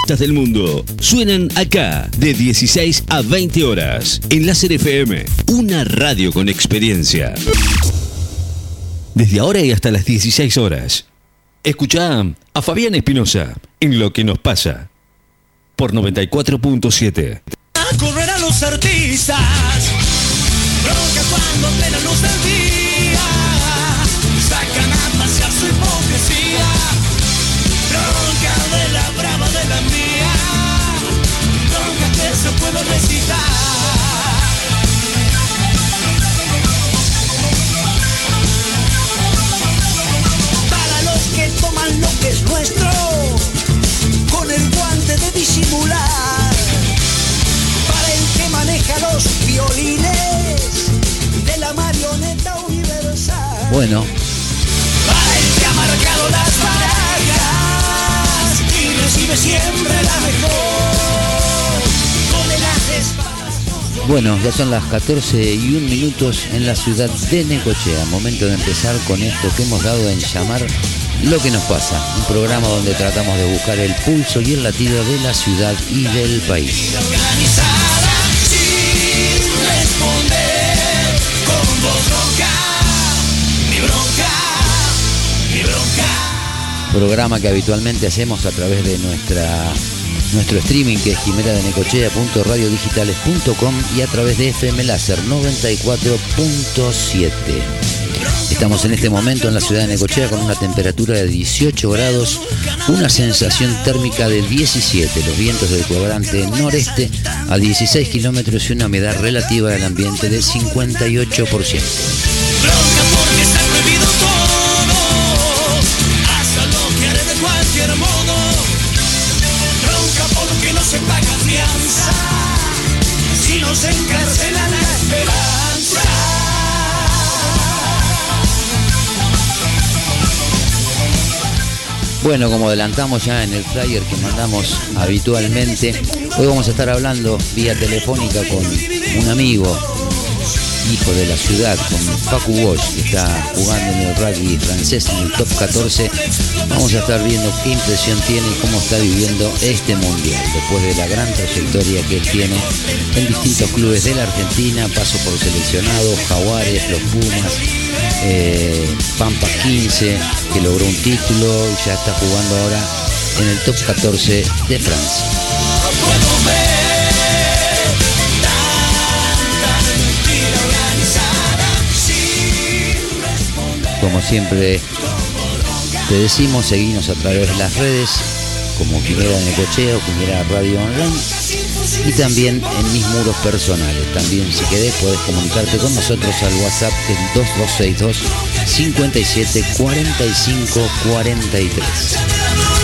artistas del mundo suenan acá de 16 a 20 horas en Láser FM, una radio con experiencia. Desde ahora y hasta las 16 horas. Escucha a Fabián Espinosa en Lo que nos pasa por 94.7. Correr a los artistas, bronca cuando luz del sacan a pasear su hipocresía, que es nuestro, con el guante de disimular. Para el que maneja los violines de la marioneta universal. Bueno, Para el que ha marcado las barajas y recibe siempre la mejor. Con el bueno, ya son las 14 y un minutos en la ciudad de Necochea. Momento de empezar con esto que hemos dado en llamar Lo que nos pasa. Un programa donde tratamos de buscar el pulso y el latido de la ciudad y del país. Programa que habitualmente hacemos a través de nuestra nuestro streaming que es quimera de necochea.radiodigitales.com y a través de FM Láser 94.7. Estamos en este momento en la ciudad de Necochea con una temperatura de 18 grados, una sensación térmica de 17, los vientos del cuadrante noreste a 16 kilómetros y una humedad relativa del ambiente del 58%. Bronca porque está Bueno, como adelantamos ya en el flyer que mandamos habitualmente, hoy vamos a estar hablando vía telefónica con un amigo, hijo de la ciudad, con Facu Bosch, que está jugando en el rugby francés en el top 14. Vamos a estar viendo qué impresión tiene y cómo está viviendo este mundial, después de la gran trayectoria que él tiene en distintos clubes de la Argentina, paso por seleccionados, Jaguares, los Pumas, eh, Pampas 15, que logró un título y ya está jugando ahora en el top 14 de Francia. Como siempre te decimos, seguimos a través de las redes como Quimera de Necochea o Quimera Radio Online y también en mis muros personales. También si querés podés comunicarte con nosotros al WhatsApp que es 2262 57 45 43.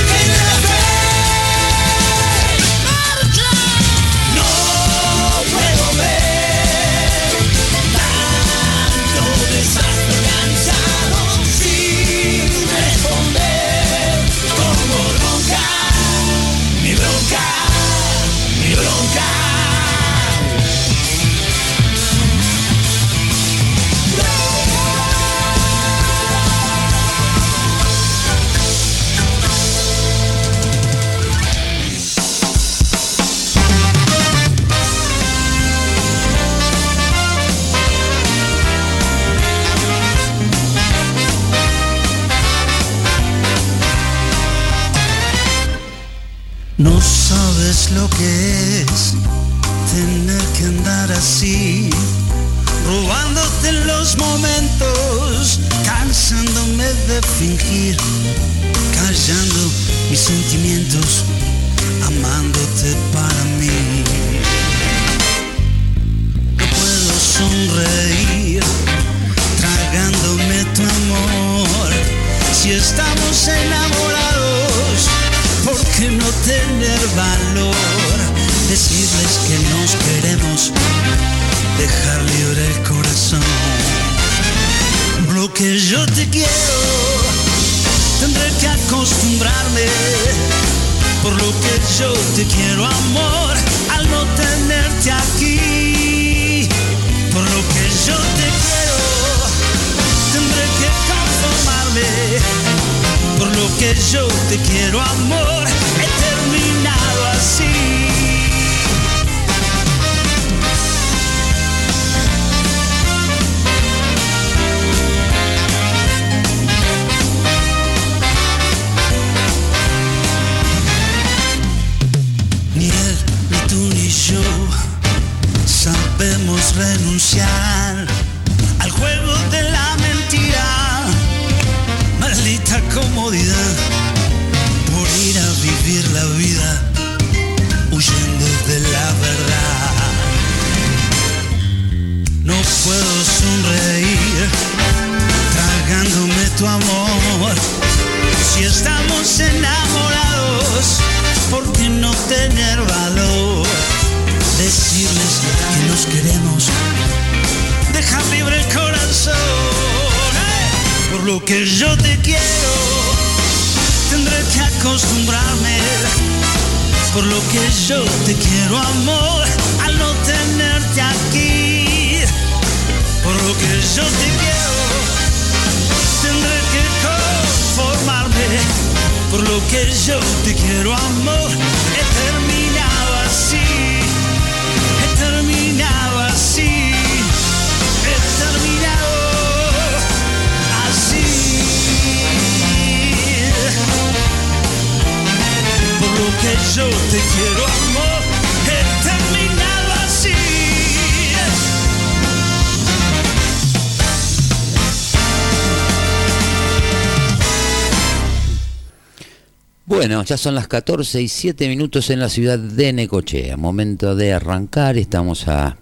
Son las 14 y 7 minutos en la ciudad de Necochea. Momento de arrancar, estamos a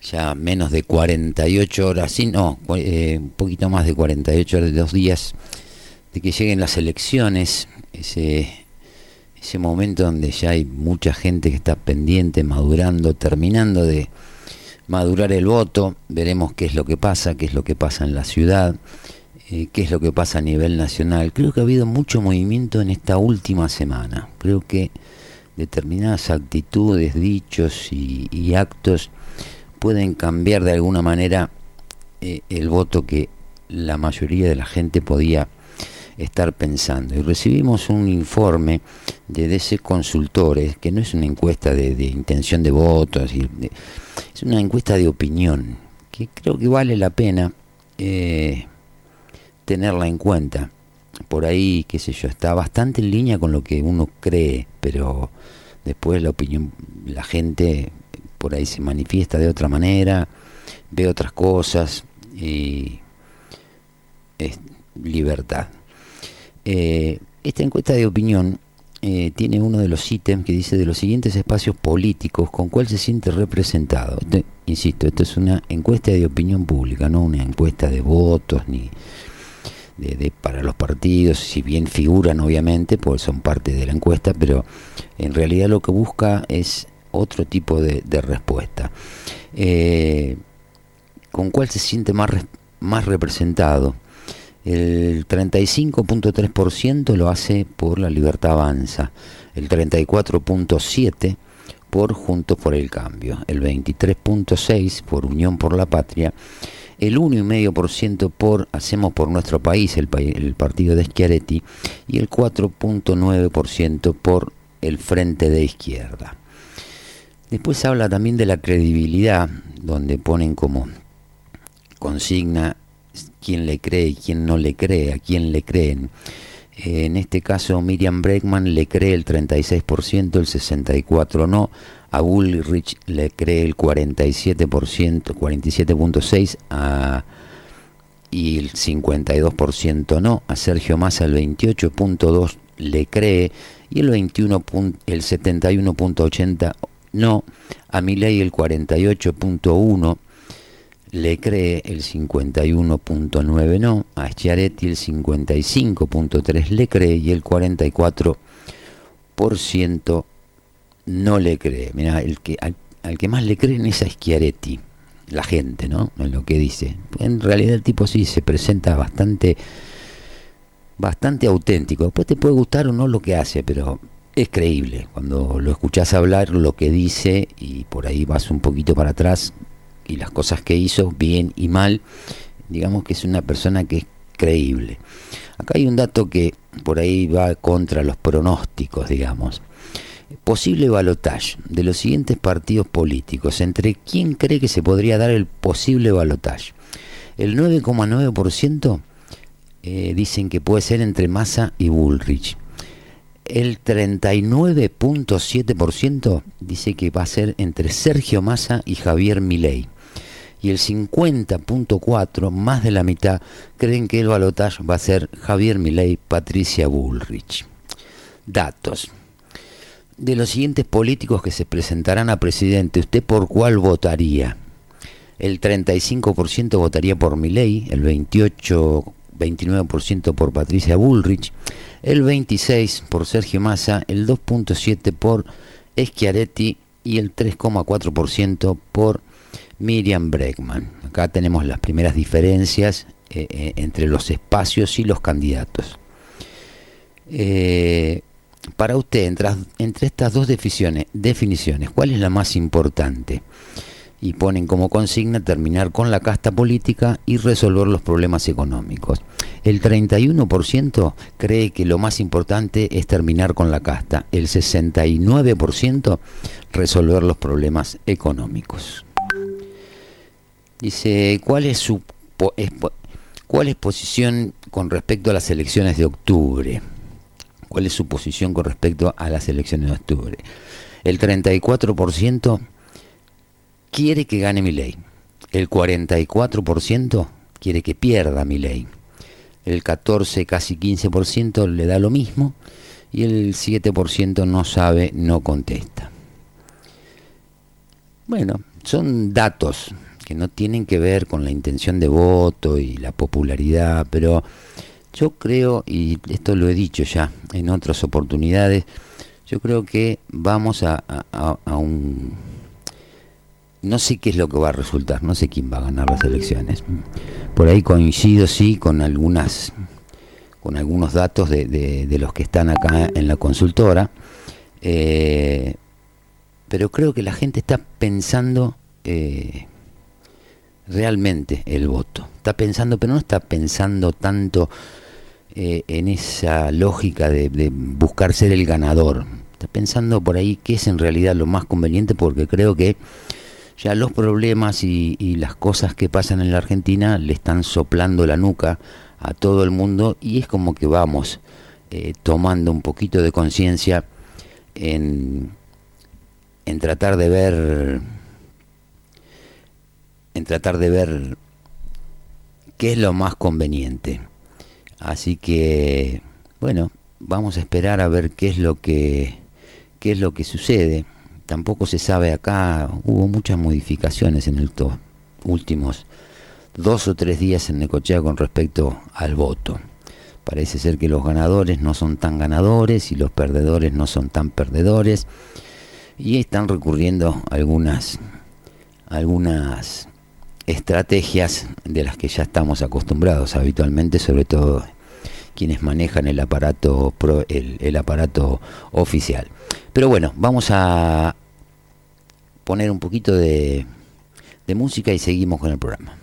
ya menos de 48 horas, sí, no, eh, un poquito más de 48 horas, de dos días de que lleguen las elecciones, ese, ese momento donde ya hay mucha gente que está pendiente, madurando, terminando de madurar el voto, veremos qué es lo que pasa, qué es lo que pasa en la ciudad, eh, qué es lo que pasa a nivel nacional. Creo que ha habido mucho movimiento en esta última semana. Creo que determinadas actitudes, dichos y, actos pueden cambiar de alguna manera eh, el voto que la mayoría de la gente podía estar pensando. Y recibimos un informe de DC Consultores, que no es una encuesta de, intención de voto, es decir, de- es una encuesta de opinión, que creo que vale la pena eh, tenerla en cuenta. Por ahí, qué sé yo, está bastante en línea con lo que uno cree, pero después la opinión, la gente por ahí se manifiesta de otra manera, ve otras cosas y es libertad. Eh, esta encuesta de opinión eh, tiene uno de los ítems que dice de los siguientes espacios políticos con cuál se siente representado. Este- insisto, esto es una encuesta de opinión pública, no una encuesta de votos ni de, para los partidos, si bien figuran obviamente, pues son parte de la encuesta, pero en realidad lo que busca es otro tipo de, respuesta. Eh, ¿Con cuál se siente más, más representado? El 35.3% lo hace por la libertad avanza, el 34.7% por Juntos por el Cambio, el 23.6% por Unión por la Patria, el 1,5% por Hacemos por Nuestro País, el, pa- el partido de Schiaretti, y el 4.9% por el Frente de Izquierda. Después habla también de la credibilidad, donde ponen como consigna quién le cree y quién no le cree, a quién le creen. En este caso, Miriam Bregman le cree el 36%, el 64% no. A Bullrich le cree el 47%, 47.6%, a- y el 52% no. A Sergio Massa el 28.2% le cree y el 21 pun- el 71.80% no. A Milei el 48.1% le cree el 51.9 no, a Schiaretti el 55.3 le cree y el 44% no le cree. Mira, el que al, que más le creen es a Schiaretti, la gente, ¿no? En lo que dice. En realidad el tipo sí se presenta bastante bastante auténtico. Después te puede gustar o no lo que hace, pero es creíble. Cuando lo escuchás hablar, lo que dice y por ahí vas un poquito para atrás y las cosas que hizo, bien y mal, digamos que es una persona que es creíble. Acá hay un dato que por ahí va contra los pronósticos, digamos. Posible balotaje de los siguientes partidos políticos. ¿Entre quién cree que se podría dar el posible balotaje? El 9,9% eh, dicen que puede ser entre Massa y Bullrich. El 39.7% dice que va a ser entre Sergio Massa y Javier Milei. Y el 50.4, más de la mitad, creen que el balotaje va a ser Javier Milei, Patricia Bullrich. Datos. De los siguientes políticos que se presentarán a presidente, ¿usted por cuál votaría? El 35% votaría por Milei, el 28 29% por Patricia Bullrich, el 26% por Sergio Massa, el 2.7% por Schiaretti y el 3,4% por Miriam Bregman. Acá tenemos las primeras diferencias eh, eh, entre los espacios y los candidatos. Eh, para usted, entre, entre, estas dos definiciones, definiciones, ¿cuál es la más importante? Y ponen como consigna terminar con la casta política y resolver los problemas económicos. El 31% cree que lo más importante es terminar con la casta. El 69% resolver los problemas económicos. Dice, ¿cuál es su cuál es posición con respecto a las elecciones de octubre? ¿Cuál es su posición con respecto a las elecciones de octubre? El 34% quiere que gane mi ley. El 44% quiere que pierda mi ley. El 14, casi 15% le da lo mismo. Y el 7% no sabe, no contesta. Bueno, son datos, que no tienen que ver con la intención de voto y la popularidad, pero yo creo, y esto lo he dicho ya en otras oportunidades, yo creo que vamos a, un... No sé qué es lo que va a resultar, no sé quién va a ganar las elecciones. Por ahí coincido, sí, con algunas con algunos datos de, los que están acá en la consultora, eh, pero creo que la gente está pensando eh, realmente el voto. Está pensando, pero no está pensando tanto eh, en esa lógica de, buscar ser el ganador. Está pensando por ahí qué es en realidad lo más conveniente porque creo que ya los problemas y, las cosas que pasan en la Argentina le están soplando la nuca a todo el mundo y es como que vamos eh, tomando un poquito de conciencia en, en tratar de ver en tratar de ver qué es lo más conveniente. Así que, bueno, vamos a esperar a ver qué es lo que qué es lo que sucede. Tampoco se sabe acá, hubo muchas modificaciones en estos últimos dos o tres días en Necochea con respecto al voto. Parece ser que los ganadores no son tan ganadores y los perdedores no son tan perdedores y están recurriendo algunas algunas estrategias de las que ya estamos acostumbrados habitualmente, sobre todo quienes manejan el aparato, el, aparato oficial. Pero bueno, vamos a poner un poquito de, de música y seguimos con el programa.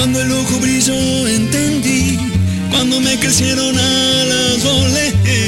Cuando el ojo brilló entendí, cuando me crecieron alas volé.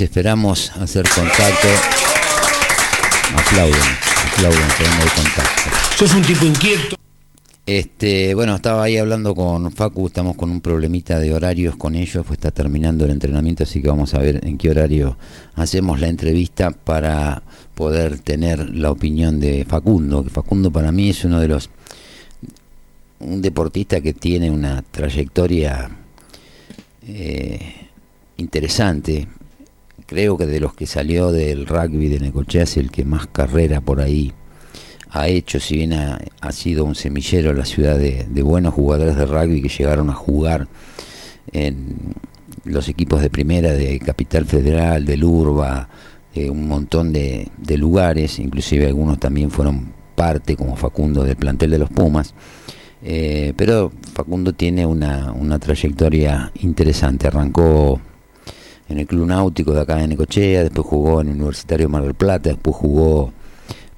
Esperamos hacer contacto, aplauden, aplauden, tenemos el contacto. Sos un tipo inquieto. Este, bueno, estaba ahí hablando con Facu, estamos con un problemita de horarios con ellos, pues está terminando el entrenamiento, así que vamos a ver en qué horario hacemos la entrevista para poder tener la opinión de Facundo, que Facundo para mí es uno de los un deportista que tiene una trayectoria eh, interesante. Creo que de los que salió del rugby de Necochea es el que más carrera por ahí ha hecho, si bien ha, sido un semillero la ciudad de, de buenos jugadores de rugby que llegaron a jugar en los equipos de primera de Capital Federal, del Urba, de un montón de, de lugares, inclusive algunos también fueron parte como Facundo del plantel de los Pumas. Eh, pero Facundo tiene una, una trayectoria interesante. Arrancó en el Club Náutico de acá de Necochea, después jugó en Universitario Mar del Plata, después jugó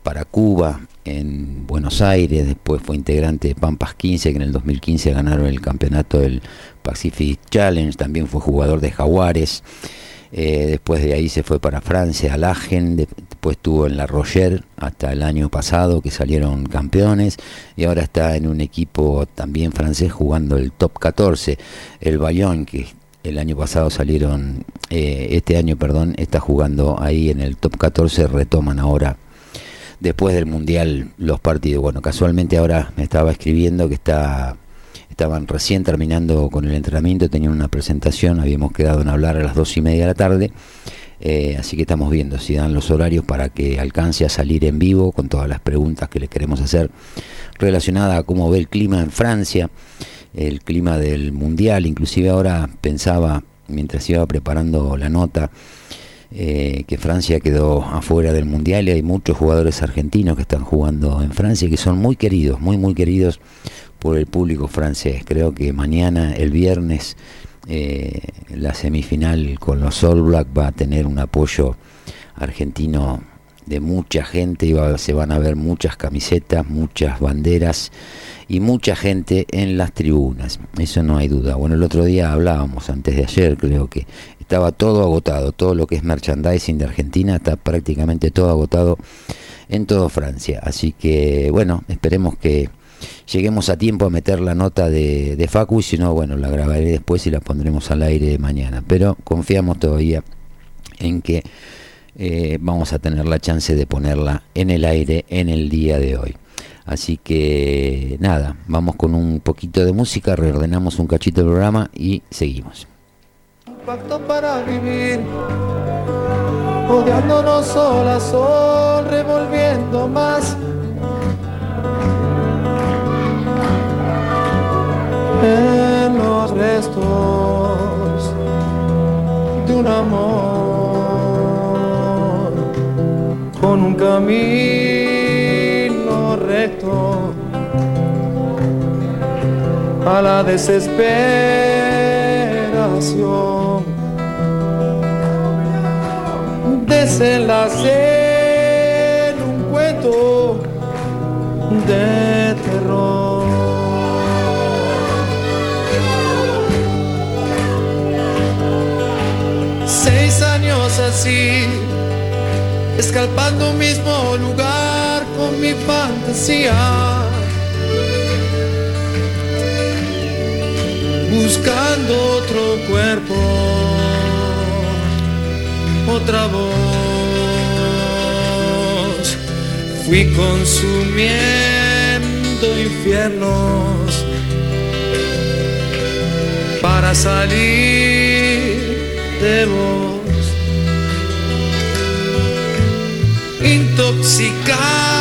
para Cuba en Buenos Aires, después fue integrante de Pampas 15, que en el 2015 ganaron el campeonato del Pacific Challenge, también fue jugador de Jaguares. Eh, después de ahí se fue para Francia, al Agen, de- después estuvo en La Roger hasta el año pasado que salieron campeones y ahora está en un equipo también francés jugando el top 14, el Bayonne, que el año pasado salieron, eh, este año, perdón, está jugando ahí en el top 14, retoman ahora después del Mundial los partidos. Bueno, casualmente ahora me estaba escribiendo que está estaban recién terminando con el entrenamiento, tenían una presentación, habíamos quedado en hablar a las dos y media de la tarde, eh, así que estamos viendo si dan los horarios para que alcance a salir en vivo con todas las preguntas que les queremos hacer relacionadas a cómo ve el clima en Francia, el clima del Mundial, inclusive ahora pensaba, mientras iba preparando la nota, eh, que Francia quedó afuera del Mundial y hay muchos jugadores argentinos que están jugando en Francia y que son muy queridos, muy muy queridos por el público francés. Creo que mañana, el viernes, eh, la semifinal con los All Black va a tener un apoyo argentino de mucha gente, iba, se van a ver muchas camisetas, muchas banderas y mucha gente en las tribunas, eso no hay duda. Bueno, el otro día hablábamos, antes de ayer creo que estaba todo agotado, todo lo que es merchandising de Argentina está prácticamente todo agotado en toda Francia. Así que bueno, esperemos que lleguemos a tiempo a meter la nota de, de Facu y si no, bueno, la grabaré después y la pondremos al aire mañana. Pero confiamos todavía en que eh, vamos a tener la chance de ponerla en el aire en el día de hoy. Así que nada, vamos con un poquito de música, reordenamos un cachito del programa y seguimos. pacto para vivir, odiándonos sol a sol, revolviendo más. En los restos de un amor con un camino recto a la desesperación. Desenlace en un cuento de terror. Seis años así, escalpando un mismo lugar con mi fantasía. buscando otro cuerpo, otra voz. Fui consumiendo infiernos para salir de vos. Intoxicado,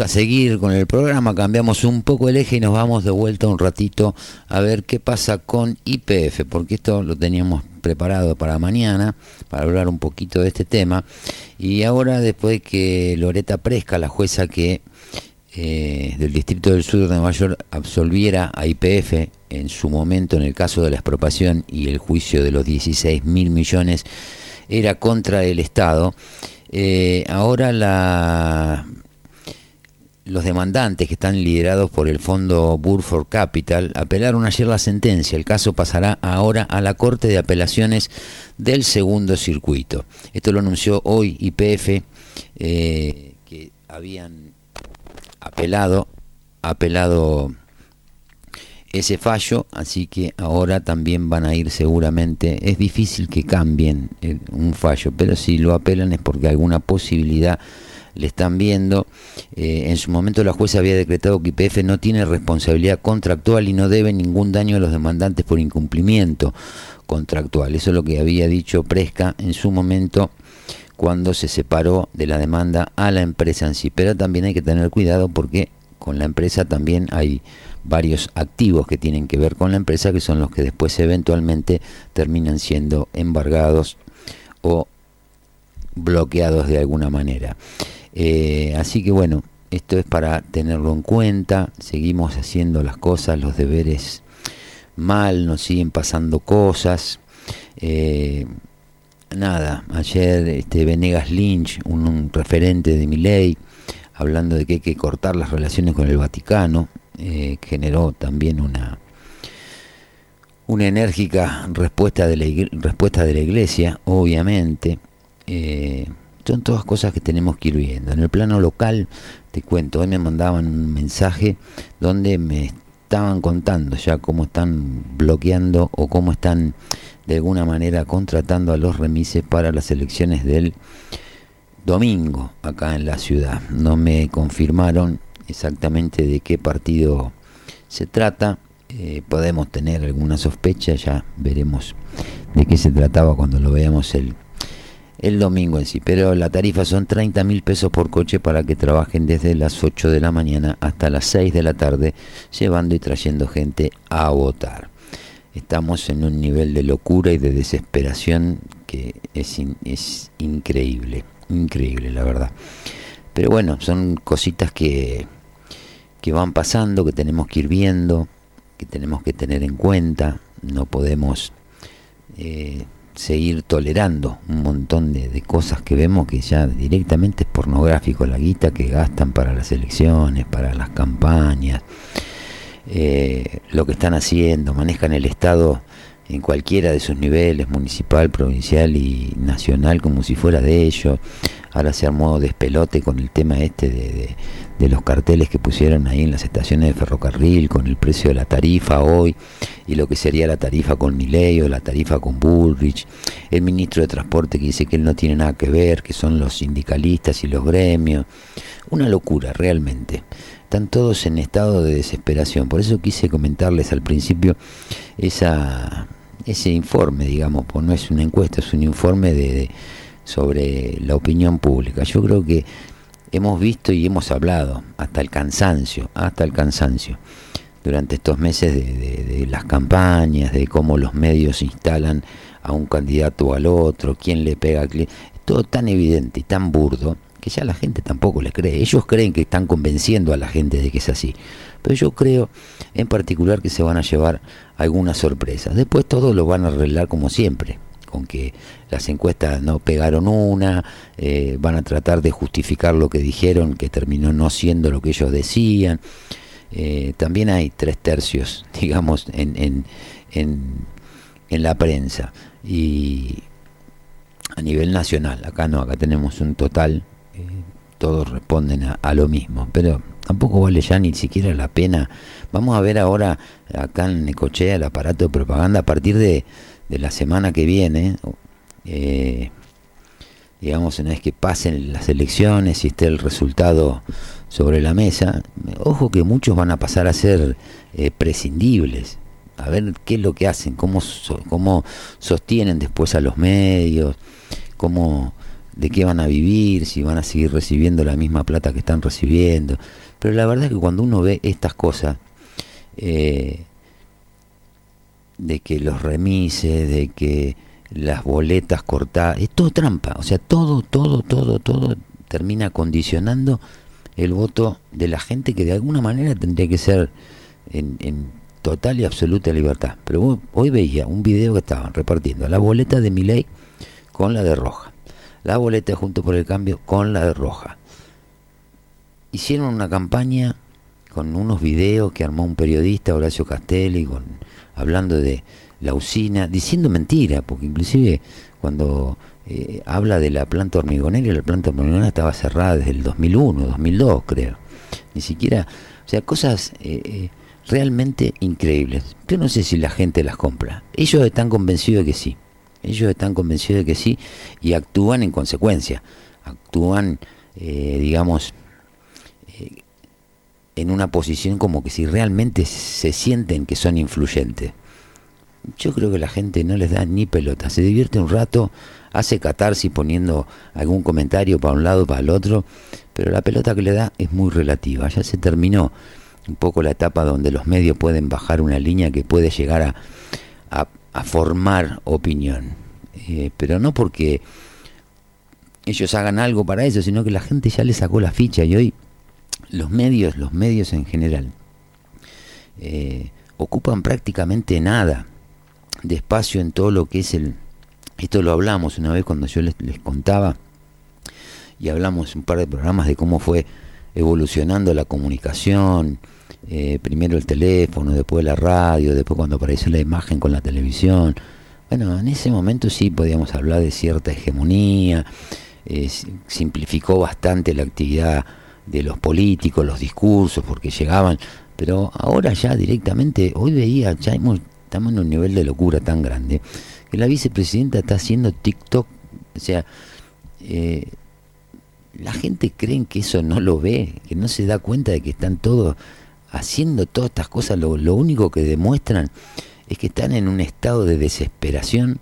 a seguir con el programa, cambiamos un poco el eje y nos vamos de vuelta un ratito a ver qué pasa con IPF, porque esto lo teníamos preparado para mañana, para hablar un poquito de este tema. Y ahora, después de que Loreta Presca, la jueza que eh, del Distrito del Sur de Nueva York absolviera a IPF en su momento en el caso de la expropiación y el juicio de los 16 mil millones era contra el Estado. Eh, ahora la, los demandantes que están liderados por el fondo Burford Capital apelaron ayer la sentencia. El caso pasará ahora a la Corte de Apelaciones del Segundo Circuito. Esto lo anunció hoy IPF, eh, que habían apelado, apelado ese fallo, así que ahora también van a ir seguramente, es difícil que cambien eh, un fallo, pero si lo apelan es porque alguna posibilidad le están viendo. Eh, en su momento la jueza había decretado que IPF no tiene responsabilidad contractual y no debe ningún daño a los demandantes por incumplimiento contractual. Eso es lo que había dicho Presca en su momento cuando se separó de la demanda a la empresa en sí. Pero también hay que tener cuidado porque con la empresa también hay varios activos que tienen que ver con la empresa que son los que después eventualmente terminan siendo embargados o bloqueados de alguna manera. Eh, así que bueno, esto es para tenerlo en cuenta, seguimos haciendo las cosas, los deberes mal, nos siguen pasando cosas. Eh, nada, ayer este Venegas Lynch, un, referente de mi ley, hablando de que hay que cortar las relaciones con el Vaticano, eh, generó también una una enérgica respuesta de la, respuesta de la iglesia, obviamente. Son todas cosas que tenemos que ir viendo. En el plano local, te cuento, hoy me mandaban un mensaje donde me estaban contando ya cómo están bloqueando o cómo están de alguna manera contratando a los remises para las elecciones del domingo acá en la ciudad. No me confirmaron exactamente de qué partido se trata. Eh, podemos tener alguna sospecha, ya veremos de qué se trataba cuando lo veamos el, el domingo en sí, pero la tarifa son 30 mil pesos por coche para que trabajen desde las 8 de la mañana hasta las 6 de la tarde, llevando y trayendo gente a votar. Estamos en un nivel de locura y de desesperación que es, es increíble, increíble la verdad. Pero bueno, son cositas que, que van pasando, que tenemos que ir viendo, que tenemos que tener en cuenta, no podemos... Eh, seguir tolerando un montón de, cosas que vemos que ya directamente es pornográfico, la guita que gastan para las elecciones, para las campañas, eh, lo que están haciendo, manejan el Estado en cualquiera de sus niveles, municipal, provincial y nacional, como si fuera de ellos. Ahora se armó despelote con el tema este de, de los carteles que pusieron ahí en las estaciones de ferrocarril con el precio de la tarifa hoy y lo que sería la tarifa con Milei o la tarifa con Bullrich, el ministro de Transporte que dice que él no tiene nada que ver, que son los sindicalistas y los gremios, una locura realmente. Están todos en estado de desesperación, por eso quise comentarles al principio esa, ese informe, digamos, pues no es una encuesta, es un informe de sobre la opinión pública. Yo creo que hemos visto y hemos hablado hasta el cansancio, hasta el cansancio, durante estos meses de, las campañas, de cómo los medios instalan a un candidato o al otro, quién le pega a todo tan evidente y tan burdo que ya la gente tampoco le cree. Ellos creen que están convenciendo a la gente de que es así. Pero yo creo en particular que se van a llevar algunas sorpresas. Después todo lo van a arreglar como siempre con que las encuestas no pegaron una, eh, van a tratar de justificar lo que dijeron, que terminó no siendo lo que ellos decían. Eh, también hay tres tercios, digamos, en, en, en, la prensa. Y a nivel nacional, acá no, acá tenemos un total, eh, todos responden a, lo mismo, pero tampoco vale ya ni siquiera la pena. Vamos a ver ahora acá en Necochea el aparato de propaganda a partir de de la semana que viene, eh, digamos, una vez que pasen las elecciones y esté el resultado sobre la mesa, ojo que muchos van a pasar a ser eh, prescindibles, a ver qué es lo que hacen, cómo, cómo sostienen después a los medios, cómo, de qué van a vivir, si van a seguir recibiendo la misma plata que están recibiendo. Pero la verdad es que cuando uno ve estas cosas, eh, de que los remises, de que las boletas cortadas, es todo trampa, o sea, todo, todo, todo, todo termina condicionando el voto de la gente que de alguna manera tendría que ser en, total y absoluta libertad. Pero hoy veía un video que estaban repartiendo la boleta de Miley con la de Roja, la boleta Junto por el Cambio con la de Roja. Hicieron una campaña con unos videos que armó un periodista, Horacio Castelli, con hablando de la usina, diciendo mentira, porque inclusive cuando eh, habla de la planta hormigonera, la planta hormigonera estaba cerrada desde el 2001, 2002 creo. Ni siquiera, o sea, cosas eh, eh, realmente increíbles. Yo no sé si la gente las compra. Ellos están convencidos de que sí. Ellos están convencidos de que sí y actúan en consecuencia. Actúan, digamos, en una posición como que si realmente se sienten que son influyentes. Yo creo que la gente no les da ni pelota, se divierte un rato, hace catarsis poniendo algún comentario para un lado, para el otro, pero la pelota que le da es muy relativa, ya se terminó un poco la etapa donde los medios pueden bajar una línea que puede llegar a, a, formar opinión, eh, pero no porque ellos hagan algo para eso, sino que la gente ya le sacó la ficha y hoy los medios, los medios en general, eh, ocupan prácticamente nada de espacio en todo lo que es el... Esto lo hablamos una vez cuando yo les, contaba y hablamos un par de programas de cómo fue evolucionando la comunicación, eh, primero el teléfono, después la radio, después cuando apareció la imagen con la televisión. Bueno, en ese momento sí podíamos hablar de cierta hegemonía, eh, simplificó bastante la actividad de los políticos, los discursos, porque llegaban, pero ahora ya directamente, hoy veía, ya estamos en un nivel de locura tan grande, que la vicepresidenta está haciendo TikTok, o sea, eh, la gente cree que eso no lo ve, que no se da cuenta de que están todos haciendo todas estas cosas, lo, lo único que demuestran es que están en un estado de desesperación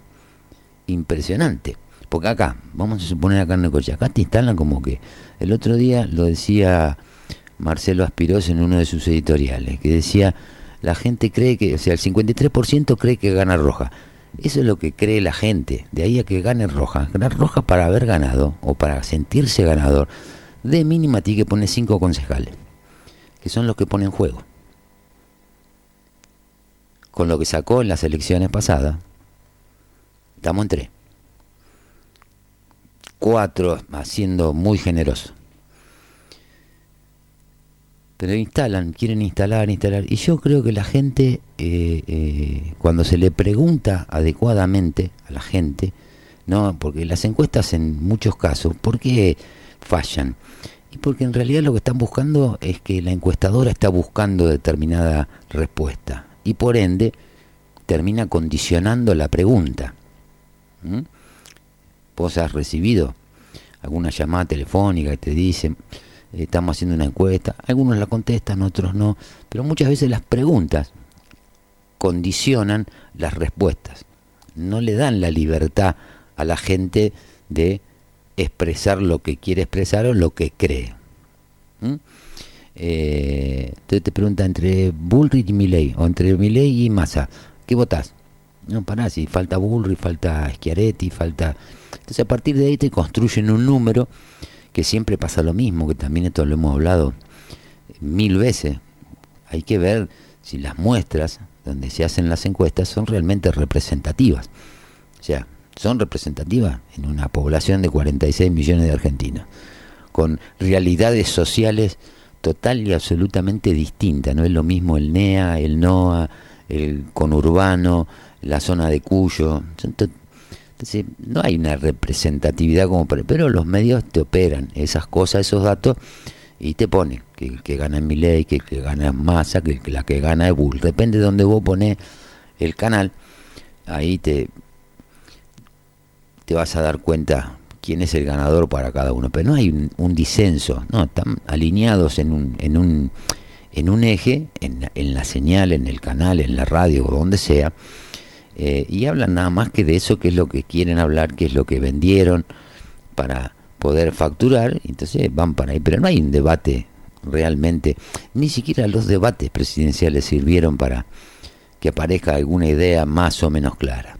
impresionante porque acá, vamos a suponer acá en Necochea, acá te instalan como que, el otro día lo decía Marcelo Aspirós en uno de sus editoriales, que decía, la gente cree que, o sea, el 53% cree que gana Roja. Eso es lo que cree la gente, de ahí a que gane Roja. Ganar Roja para haber ganado o para sentirse ganador, de mínima tiene que poner cinco concejales, que son los que ponen juego. Con lo que sacó en las elecciones pasadas, estamos en tres. Cuatro, haciendo muy generoso. Pero instalan, quieren instalar, instalar. Y yo creo que la gente, eh, eh, cuando se le pregunta adecuadamente a la gente, no, porque las encuestas en muchos casos, ¿por qué fallan? Y porque en realidad lo que están buscando es que la encuestadora está buscando determinada respuesta. Y por ende, termina condicionando la pregunta. ¿Mm? Vos has recibido alguna llamada telefónica que te dicen, estamos haciendo una encuesta, algunos la contestan, otros no, pero muchas veces las preguntas condicionan las respuestas, no le dan la libertad a la gente de expresar lo que quiere expresar o lo que cree. ¿Mm? Eh, entonces te pregunta entre Bullrich y Milley, o entre Milley y Massa, ¿qué votás? No, pará, si falta Bullrich, falta Schiaretti, falta... Entonces a partir de ahí te construyen un número que siempre pasa lo mismo, que también esto lo hemos hablado mil veces. Hay que ver si las muestras donde se hacen las encuestas son realmente representativas. O sea, son representativas en una población de 46 millones de argentinos, con realidades sociales total y absolutamente distintas. No es lo mismo el NEA, el NOA, el conurbano, la zona de Cuyo. No hay una representatividad como... Pero los medios te operan esas cosas, esos datos, y te ponen que que gana es Miley, que que gana es Massa, que, la que gana es Bull. Depende de donde vos pones el canal, ahí te, te vas a dar cuenta quién es el ganador para cada uno. Pero no hay un, disenso, no, están alineados en un, en un, en un eje, en, en la señal, en el canal, en la radio o donde sea eh, y hablan nada más que de eso, que es lo que quieren hablar, que es lo que vendieron para poder facturar, entonces van para ahí, pero no hay un debate realmente, ni siquiera los debates presidenciales sirvieron para que aparezca alguna idea más o menos clara.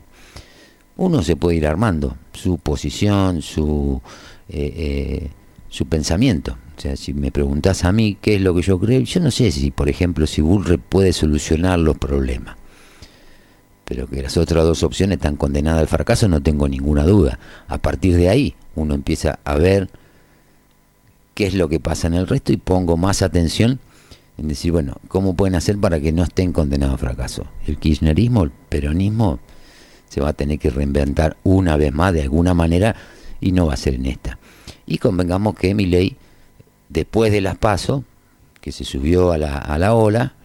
Uno se puede ir armando su posición, su, eh, eh, su pensamiento. O sea, si me preguntas a mí qué es lo que yo creo, yo no sé si, por ejemplo, si Burre puede solucionar los problemas pero que las otras dos opciones están condenadas al fracaso, no tengo ninguna duda. A partir de ahí uno empieza a ver qué es lo que pasa en el resto y pongo más atención en decir, bueno, ¿cómo pueden hacer para que no estén condenados al fracaso? El kirchnerismo, el peronismo se va a tener que reinventar una vez más de alguna manera y no va a ser en esta. Y convengamos que ley después de las pasos, que se subió a la, a la ola,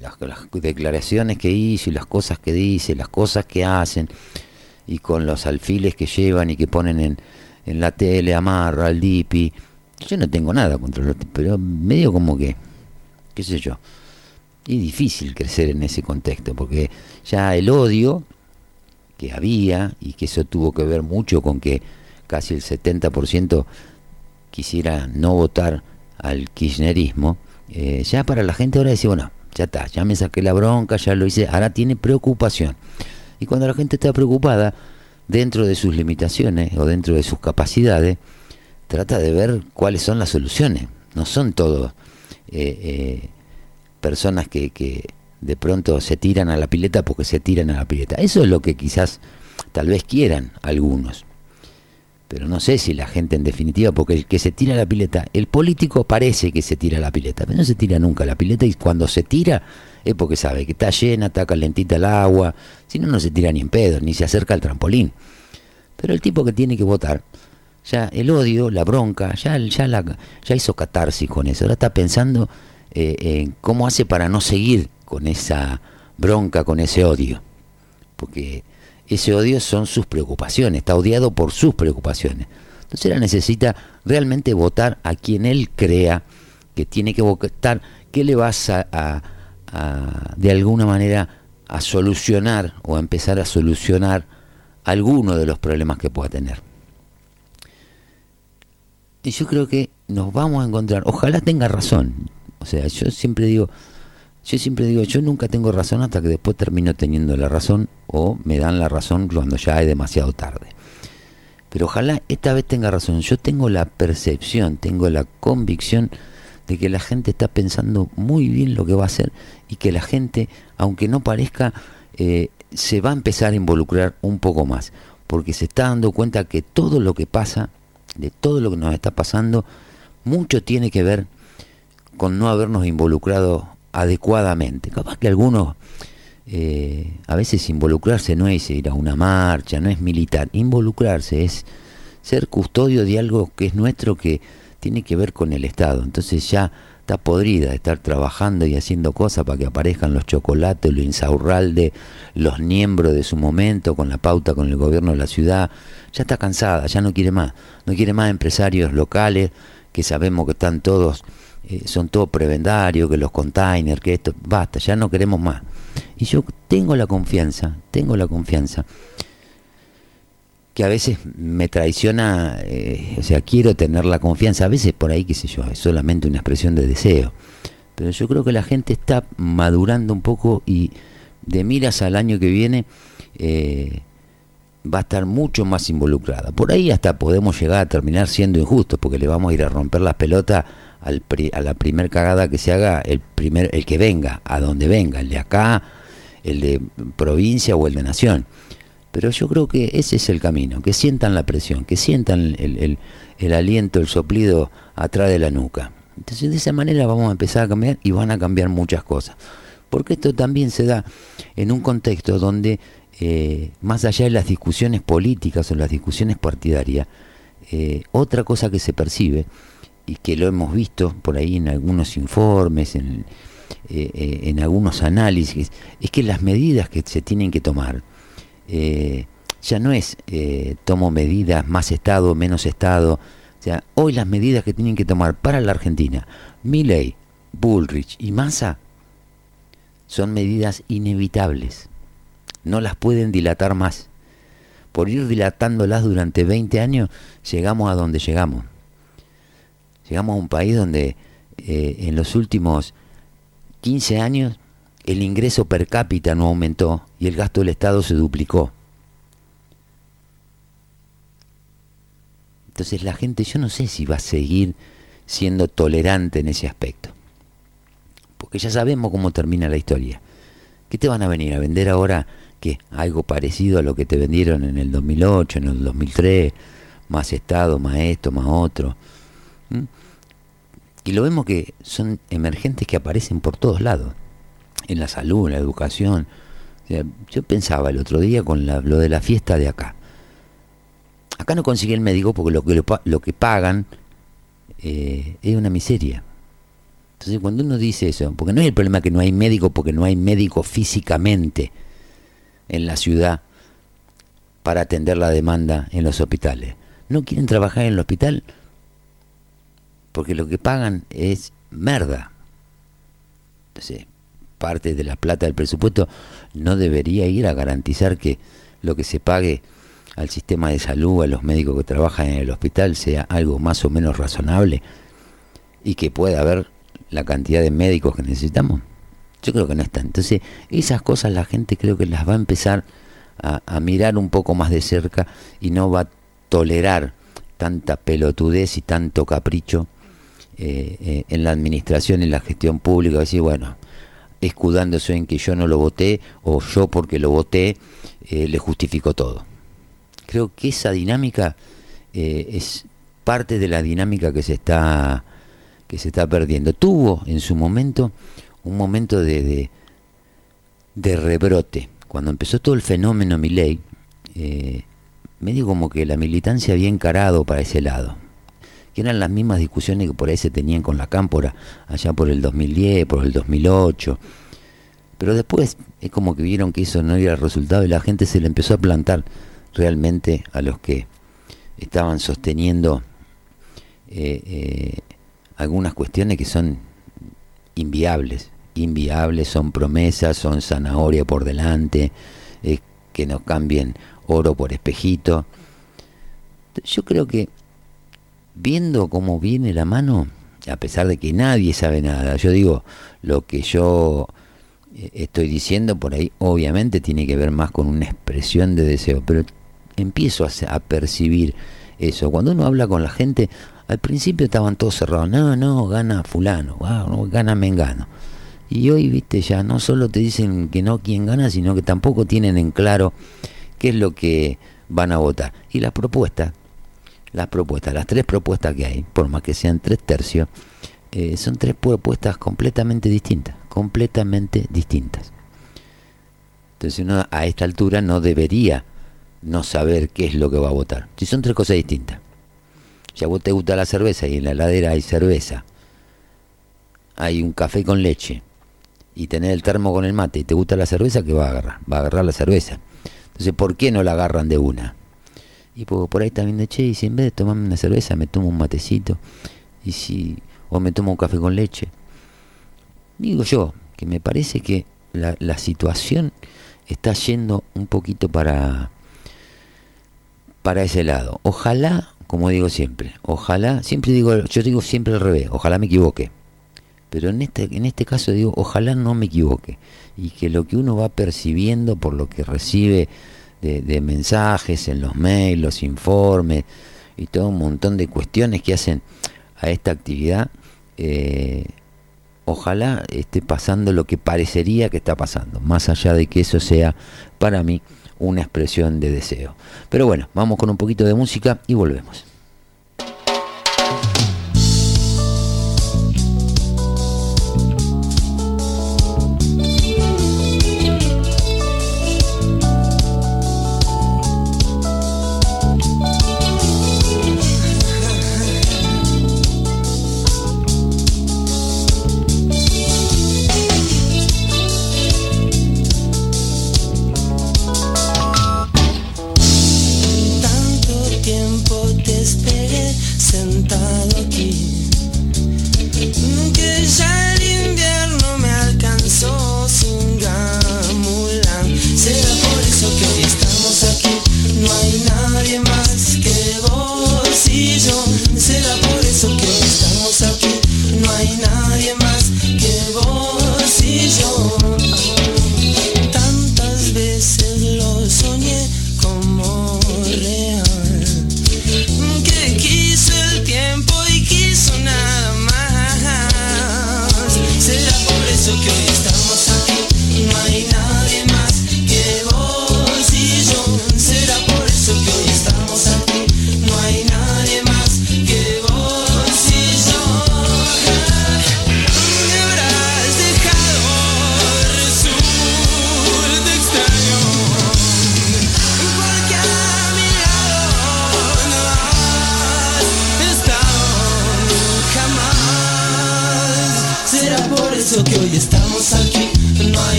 Las, declaraciones que hizo y las cosas que dice, las cosas que hacen, y con los alfiles que llevan y que ponen en, en la tele, amarra al DIPI. Yo no tengo nada contra los pero medio como que, qué sé yo. Y difícil crecer en ese contexto, porque ya el odio que había, y que eso tuvo que ver mucho con que casi el 70% quisiera no votar al kirchnerismo, eh, ya para la gente ahora dice, bueno, ya está, ya me saqué la bronca, ya lo hice, ahora tiene preocupación. Y cuando la gente está preocupada, dentro de sus limitaciones o dentro de sus capacidades, trata de ver cuáles son las soluciones. No son todos eh, eh, personas que, que de pronto se tiran a la pileta porque se tiran a la pileta. Eso es lo que quizás tal vez quieran algunos pero no sé si la gente en definitiva, porque el que se tira la pileta, el político parece que se tira la pileta, pero no se tira nunca la pileta y cuando se tira es porque sabe que está llena, está calentita el agua, si no, no se tira ni en pedo, ni se acerca al trampolín. Pero el tipo que tiene que votar, ya el odio, la bronca, ya, ya, la, ya hizo catarsis con eso, ahora está pensando eh, en cómo hace para no seguir con esa bronca, con ese odio. Porque ese odio son sus preocupaciones, está odiado por sus preocupaciones. Entonces él necesita realmente votar a quien él crea que tiene que votar, que le vas a, de alguna manera a solucionar o a empezar a solucionar alguno de los problemas que pueda tener. Y yo creo que nos vamos a encontrar, ojalá tenga razón. O sea, yo siempre digo, yo siempre digo, yo nunca tengo razón hasta que después termino teniendo la razón o me dan la razón cuando ya es demasiado tarde. Pero ojalá esta vez tenga razón. Yo tengo la percepción, tengo la convicción de que la gente está pensando muy bien lo que va a hacer y que la gente, aunque no parezca, eh, se va a empezar a involucrar un poco más. Porque se está dando cuenta que todo lo que pasa, de todo lo que nos está pasando, mucho tiene que ver con no habernos involucrado adecuadamente. Capaz que algunos, eh, a veces involucrarse no es ir a una marcha, no es militar, involucrarse es ser custodio de algo que es nuestro que tiene que ver con el Estado. Entonces ya está podrida de estar trabajando y haciendo cosas para que aparezcan los chocolates, los insaurralde, los miembros de su momento, con la pauta con el gobierno de la ciudad. Ya está cansada, ya no quiere más. No quiere más empresarios locales que sabemos que están todos eh, son todos prebendarios, que los containers, que esto, basta, ya no queremos más. Y yo tengo la confianza, tengo la confianza, que a veces me traiciona, eh, o sea, quiero tener la confianza, a veces por ahí, qué sé yo, es solamente una expresión de deseo. Pero yo creo que la gente está madurando un poco y de miras al año que viene eh, va a estar mucho más involucrada. Por ahí hasta podemos llegar a terminar siendo injustos, porque le vamos a ir a romper las pelotas a la primer cagada que se haga, el, primer, el que venga, a donde venga, el de acá, el de provincia o el de nación. Pero yo creo que ese es el camino, que sientan la presión, que sientan el, el aliento, el soplido atrás de la nuca. Entonces de esa manera vamos a empezar a cambiar y van a cambiar muchas cosas. Porque esto también se da en un contexto donde, eh, más allá de las discusiones políticas o las discusiones partidarias, eh, otra cosa que se percibe y que lo hemos visto por ahí en algunos informes, en, eh, eh, en algunos análisis, es que las medidas que se tienen que tomar eh, ya no es tomo medidas más Estado, menos Estado. O sea, hoy las medidas que tienen que tomar para la Argentina, Milley, Bullrich y Massa, son medidas inevitables. No las pueden dilatar más. Por ir dilatándolas durante 20 años, llegamos a donde llegamos. Llegamos a un país donde eh, en los últimos 15 años el ingreso per cápita no aumentó y el gasto del Estado se duplicó. Entonces la gente, yo no sé si va a seguir siendo tolerante en ese aspecto. Porque ya sabemos cómo termina la historia. ¿Qué te van a venir a vender ahora? que Algo parecido a lo que te vendieron en el 2008, en el 2003, más Estado, más esto, más otro. Y lo vemos que son emergentes que aparecen por todos lados, en la salud, en la educación. yo pensaba el otro día con lo de la fiesta de acá. Acá no consigue el médico porque lo que, lo, que pagan eh, es una miseria. Entonces cuando uno dice eso, porque no es el problema que no hay médico, porque no hay médico físicamente en la ciudad para atender la demanda en los hospitales. No quieren trabajar en el hospital porque lo que pagan es merda. Entonces, parte de la plata del presupuesto no debería ir a garantizar que lo que se pague al sistema de salud, a los médicos que trabajan en el hospital, sea algo más o menos razonable y que pueda haber la cantidad de médicos que necesitamos. Yo creo que no está. Entonces, esas cosas la gente creo que las va a empezar a, a mirar un poco más de cerca y no va a tolerar tanta pelotudez y tanto capricho eh, eh, en la administración, en la gestión pública, decir, bueno, escudándose en que yo no lo voté o yo porque lo voté, eh, le justifico todo. Creo que esa dinámica es parte de la dinámica que se está que se está perdiendo. Tuvo en su momento un momento de, de, rebrote. Cuando empezó todo el fenómeno Miley, eh, medio como que la militancia había encarado para ese lado que eran las mismas discusiones que por ahí se tenían con la cámpora allá por el 2010, por el 2008. Pero después es como que vieron que eso no era el resultado y la gente se le empezó a plantar realmente a los que estaban sosteniendo eh, eh, algunas cuestiones que son inviables, inviables, son promesas, son zanahoria por delante, que nos cambien oro por espejito. Yo creo que viendo cómo viene la mano, a pesar de que nadie sabe nada, yo digo, lo que yo eh, estoy diciendo por ahí obviamente tiene que ver más con una expresión de deseo, pero empiezo a, percibir eso. Cuando uno habla con la gente, al principio estaban todos cerrados, no, no, gana fulano, wow, gana mengano. Y hoy, viste, ya no solo te dicen que no quién gana, sino que tampoco tienen en claro qué es lo que van a votar. Y las propuestas, las propuestas, las tres propuestas que hay, por más que sean tres tercios, eh, son tres propuestas completamente distintas, completamente distintas. Entonces uno a esta altura no debería no saber qué es lo que va a votar. Si son tres cosas distintas. Si a vos te gusta la cerveza y en la heladera hay cerveza, hay un café con leche y tenés el termo con el mate y te gusta la cerveza, ¿qué va a agarrar? Va a agarrar la cerveza. Entonces, ¿por qué no la agarran de una? Y por, por ahí también de che, y si en vez de tomarme una cerveza me tomo un matecito, y si, o me tomo un café con leche. Digo yo, que me parece que la, la situación está yendo un poquito para, para ese lado. Ojalá, como digo siempre, ojalá, siempre digo, yo digo siempre al revés, ojalá me equivoque. Pero en este, en este caso digo, ojalá no me equivoque. Y que lo que uno va percibiendo por lo que recibe de, mensajes en los mails, los informes y todo un montón de cuestiones que hacen a esta actividad, eh, ojalá esté pasando lo que parecería que está pasando, más allá de que eso sea para mí una expresión de deseo. Pero bueno, vamos con un poquito de música y volvemos.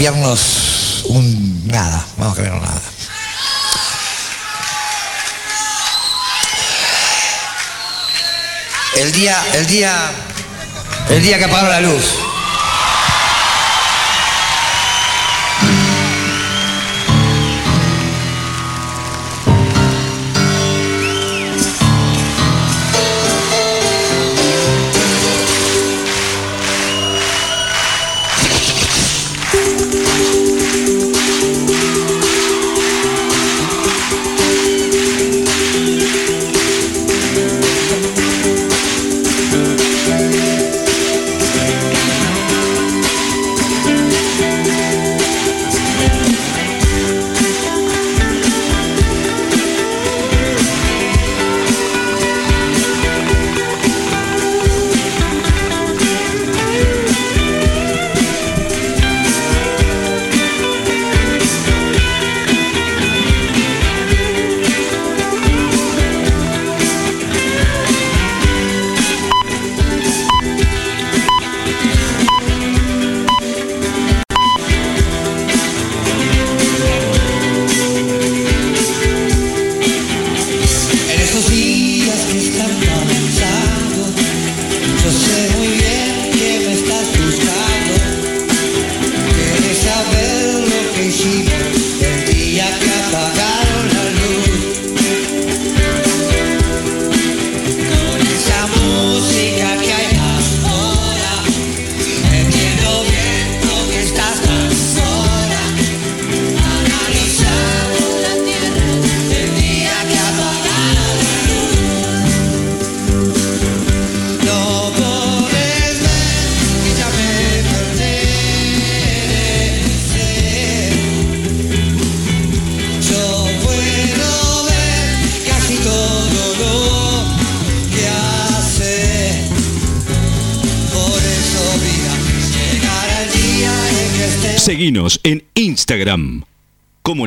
Cambiarnos un nada. Vamos a cambiarnos nada. El día, el día, el día que apagaron la luz.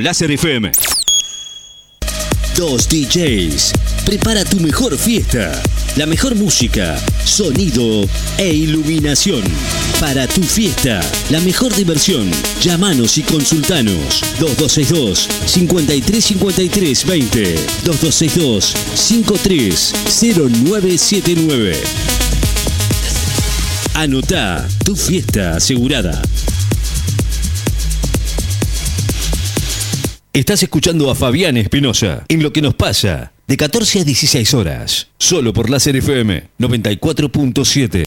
Láser FM. Dos DJs. Prepara tu mejor fiesta. La mejor música, sonido e iluminación. Para tu fiesta, la mejor diversión. Llámanos y consultanos. 2262 5353 20 2262 530979. Anotá tu fiesta asegurada. Estás escuchando a Fabián Espinosa en Lo que nos pasa, de 14 a 16 horas, solo por Láser FM 94.7.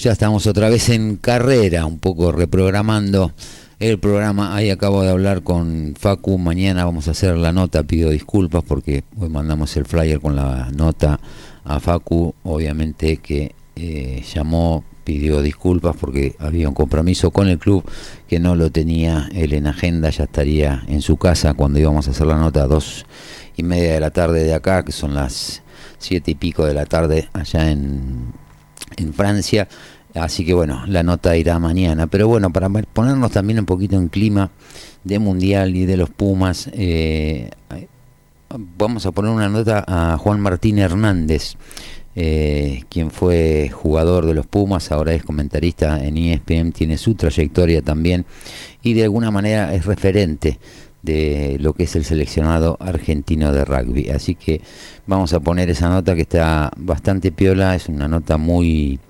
ya estamos otra vez en carrera, un poco reprogramando el programa. Ahí acabo de hablar con Facu. Mañana vamos a hacer la nota. Pido disculpas porque hoy mandamos el flyer con la nota a Facu. Obviamente que eh, llamó, pidió disculpas porque había un compromiso con el club que no lo tenía él en agenda. Ya estaría en su casa cuando íbamos a hacer la nota a dos y media de la tarde de acá, que son las siete y pico de la tarde allá en en Francia. Así que bueno, la nota irá mañana. Pero bueno, para ponernos también un poquito en clima de Mundial y de los Pumas, eh, vamos a poner una nota a Juan Martín Hernández, eh, quien fue jugador de los Pumas, ahora es comentarista en ESPN, tiene su trayectoria también y de alguna manera es referente de lo que es el seleccionado argentino de rugby. Así que vamos a poner esa nota que está bastante piola, es una nota muy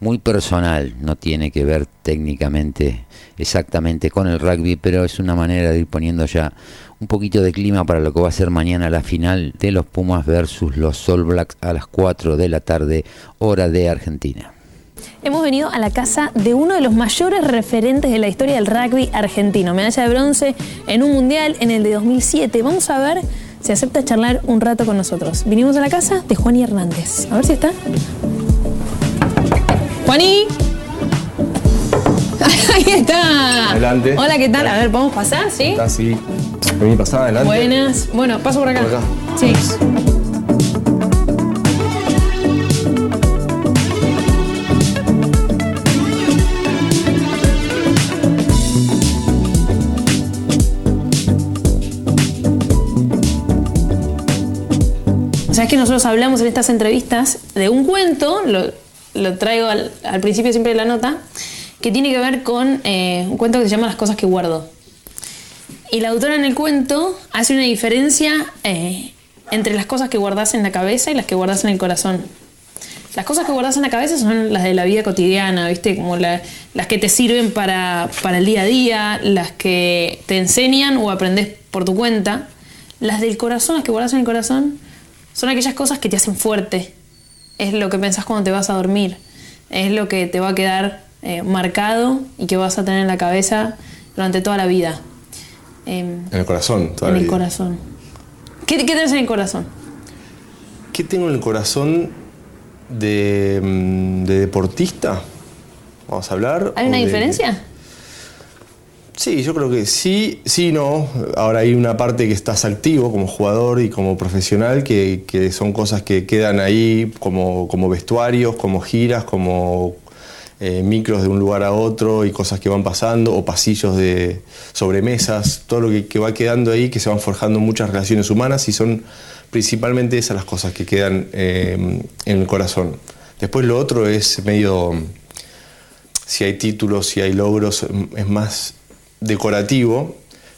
muy personal, no tiene que ver técnicamente exactamente con el rugby, pero es una manera de ir poniendo ya un poquito de clima para lo que va a ser mañana la final de los Pumas versus los All Blacks a las 4 de la tarde, hora de Argentina. Hemos venido a la casa de uno de los mayores referentes de la historia del rugby argentino. Medalla de bronce en un mundial en el de 2007. Vamos a ver si acepta charlar un rato con nosotros. Vinimos a la casa de Juani Hernández. A ver si está. Juani. Ahí está. Adelante. Hola, ¿qué tal? A ver, ¿podemos pasar? ¿Sí? está así. Vení, pasá adelante. Buenas. Bueno, paso por acá. Por acá. Sí. Sabes que nosotros hablamos en estas entrevistas de un cuento, lo, traigo al, principio siempre de la nota, que tiene que ver con eh, un cuento que se llama Las cosas que guardo. Y la autora en el cuento hace una diferencia eh, entre las cosas que guardas en la cabeza y las que guardas en el corazón. Las cosas que guardas en la cabeza son las de la vida cotidiana, ¿viste? Como la- las que te sirven para, para el día a día, las que te enseñan o aprendes por tu cuenta. Las del corazón, las que guardas en el corazón, son aquellas cosas que te hacen fuerte. Es lo que pensás cuando te vas a dormir. Es lo que te va a quedar eh, marcado y que vas a tener en la cabeza durante toda la vida. Em, En el corazón, toda en la el corazón. ¿Qué, ¿Qué tenés en el corazón? ¿Qué tengo en el corazón de, mm, de deportista? Vamos a hablar. ¿Hay una de- diferencia? Sí, yo creo que sí, sí, no. Ahora hay una parte que estás activo como jugador y como profesional, que, son cosas que quedan ahí como, como vestuarios, como giras, como eh, micros de un lugar a otro y cosas que van pasando, o pasillos de sobremesas, todo lo que, va quedando ahí, que se van forjando muchas relaciones humanas y son principalmente esas las cosas que quedan eh, en el corazón. Después lo otro es medio si hay títulos, si hay logros, es más decorativo,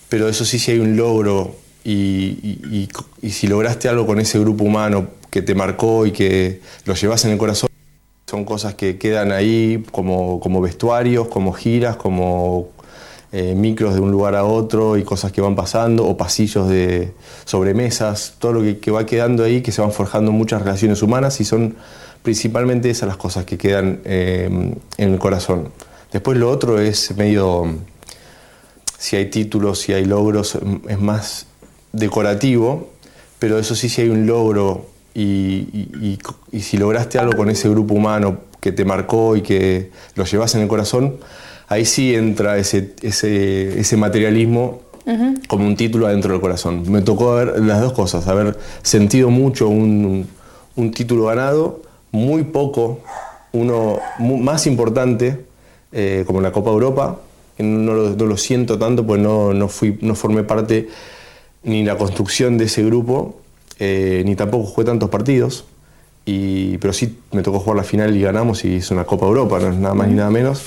pero eso sí, si hay un logro y, si lograste algo con ese grupo humano que te marcó y que lo llevas en el corazón, son cosas que quedan ahí como, como vestuarios, como giras, como eh, micros de un lugar a otro y cosas que van pasando, o pasillos de sobremesas, todo lo que, que va quedando ahí, que se van forjando muchas relaciones humanas y son principalmente esas las cosas que quedan eh, en el corazón. Después lo otro es medio, si hay títulos, si hay logros, es más decorativo, pero eso sí, si hay un logro y, y- y- y si lograste algo con ese grupo humano que te marcó y que lo llevas en el corazón, ahí sí entra ese, ese, ese materialismo como un título adentro del corazón. Me tocó ver las dos cosas, haber sentido mucho un, un título ganado, muy poco, uno más importante, eh, como la Copa Europa, no lo, no lo siento tanto, pues no, no, fui, no formé parte ni la construcción de ese grupo, eh, ni tampoco jugué tantos partidos, y, pero sí me tocó jugar la final y ganamos y es una Copa Europa, no es nada más ni nada menos.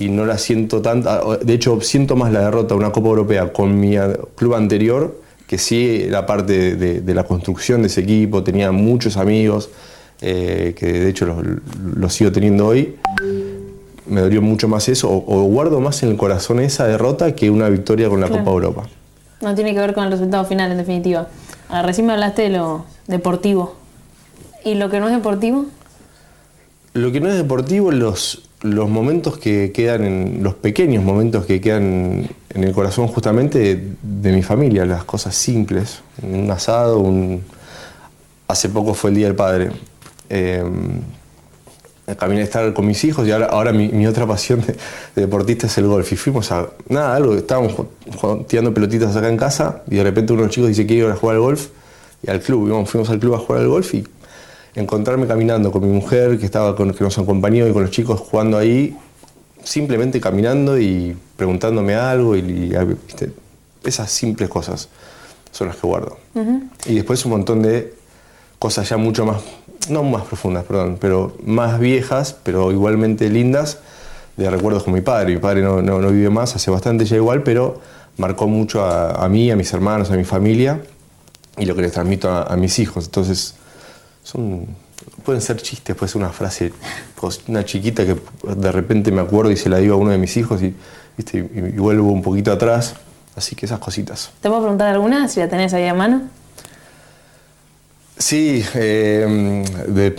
Y no la siento tanto, de hecho siento más la derrota de una Copa Europea con mi club anterior, que sí la parte de, de la construcción de ese equipo, tenía muchos amigos, eh, que de hecho los, los sigo teniendo hoy. Me dolió mucho más eso, o, o guardo más en el corazón esa derrota que una victoria con la Claro. Copa Europa. No tiene que ver con el resultado final, en definitiva. Ah, recién me hablaste de lo deportivo. ¿Y lo que no es deportivo? Lo que no es deportivo, los, los momentos que quedan en. los pequeños momentos que quedan en el corazón justamente de, de mi familia, las cosas simples. Un asado, un. Hace poco fue el Día del Padre. Eh, caminé a estar con mis hijos y ahora, ahora mi, mi otra pasión de, de deportista es el golf. Y fuimos a. Nada, algo, estábamos jugando- tirando pelotitas acá en casa y de repente uno de los chicos dice que iba a jugar al golf y al club. Y fuimos al club a jugar al golf y encontrarme caminando con mi mujer que estaba con, que nos acompañó y con los chicos jugando ahí, simplemente caminando y preguntándome algo y, esas simples cosas son las que guardo. Y después un montón de cosas ya mucho más, no más profundas, perdón, pero más viejas, pero igualmente lindas, de recuerdos con mi padre. Mi padre no, no, vive más, hace bastante ya igual, pero marcó mucho a, mí, a mis hermanos, a mi familia y lo que les transmito a, mis hijos. Entonces, son, pueden ser chistes, puede ser una frase, cos- una chiquita que de repente me acuerdo y se la digo a uno de mis hijos y, ¿viste? y, y vuelvo un poquito atrás. Así que esas cositas. ¿Te puedo preguntar alguna, si la tenés ahí a mano? Sí, eh, de-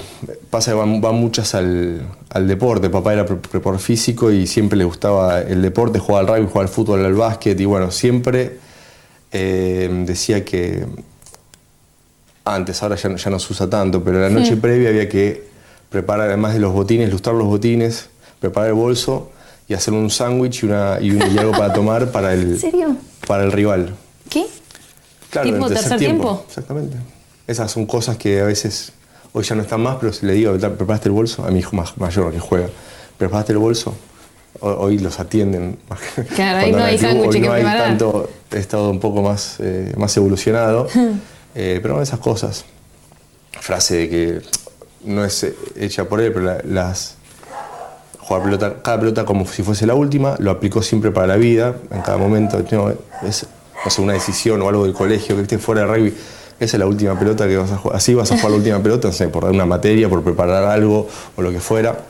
pasa que van, van muchas al, al deporte. Papá era pre- preparador físico y siempre le gustaba el deporte, jugaba al rugby, jugaba al fútbol, al básquet y bueno, siempre eh, decía que antes, ahora ya, no- ya no se usa tanto, pero la noche previa había que preparar, además de los botines, lustrar los botines, preparar el bolso y hacer un sándwich y, una- y un- y algo para tomar para el, ¿En serio? para el rival. ¿Qué? Claro, ¿Tipo en el tercer tiempo? Exactamente. Esas son cosas que a veces hoy ya no están más, pero si le digo, ¿preparaste el bolso? A mi hijo mayor que juega, ¿preparaste el bolso? Ho- Hoy los atienden. Claro, ahí Cuando no hay sándwich hoy que no hay preparar. tanto, he estado un poco más, eh, más evolucionado. Eh, pero esas cosas. Frase de que no es eh, hecha por él, pero la- las. Jugar pelota, cada pelota como si fuese la última, lo aplicó siempre para la vida, en cada momento. No, es no sé, una decisión o algo del colegio que esté fuera de rugby. Esa es la última pelota que vas a jugar. Así vas a jugar la última pelota, no sé, por dar una materia, por preparar algo o lo que fuera.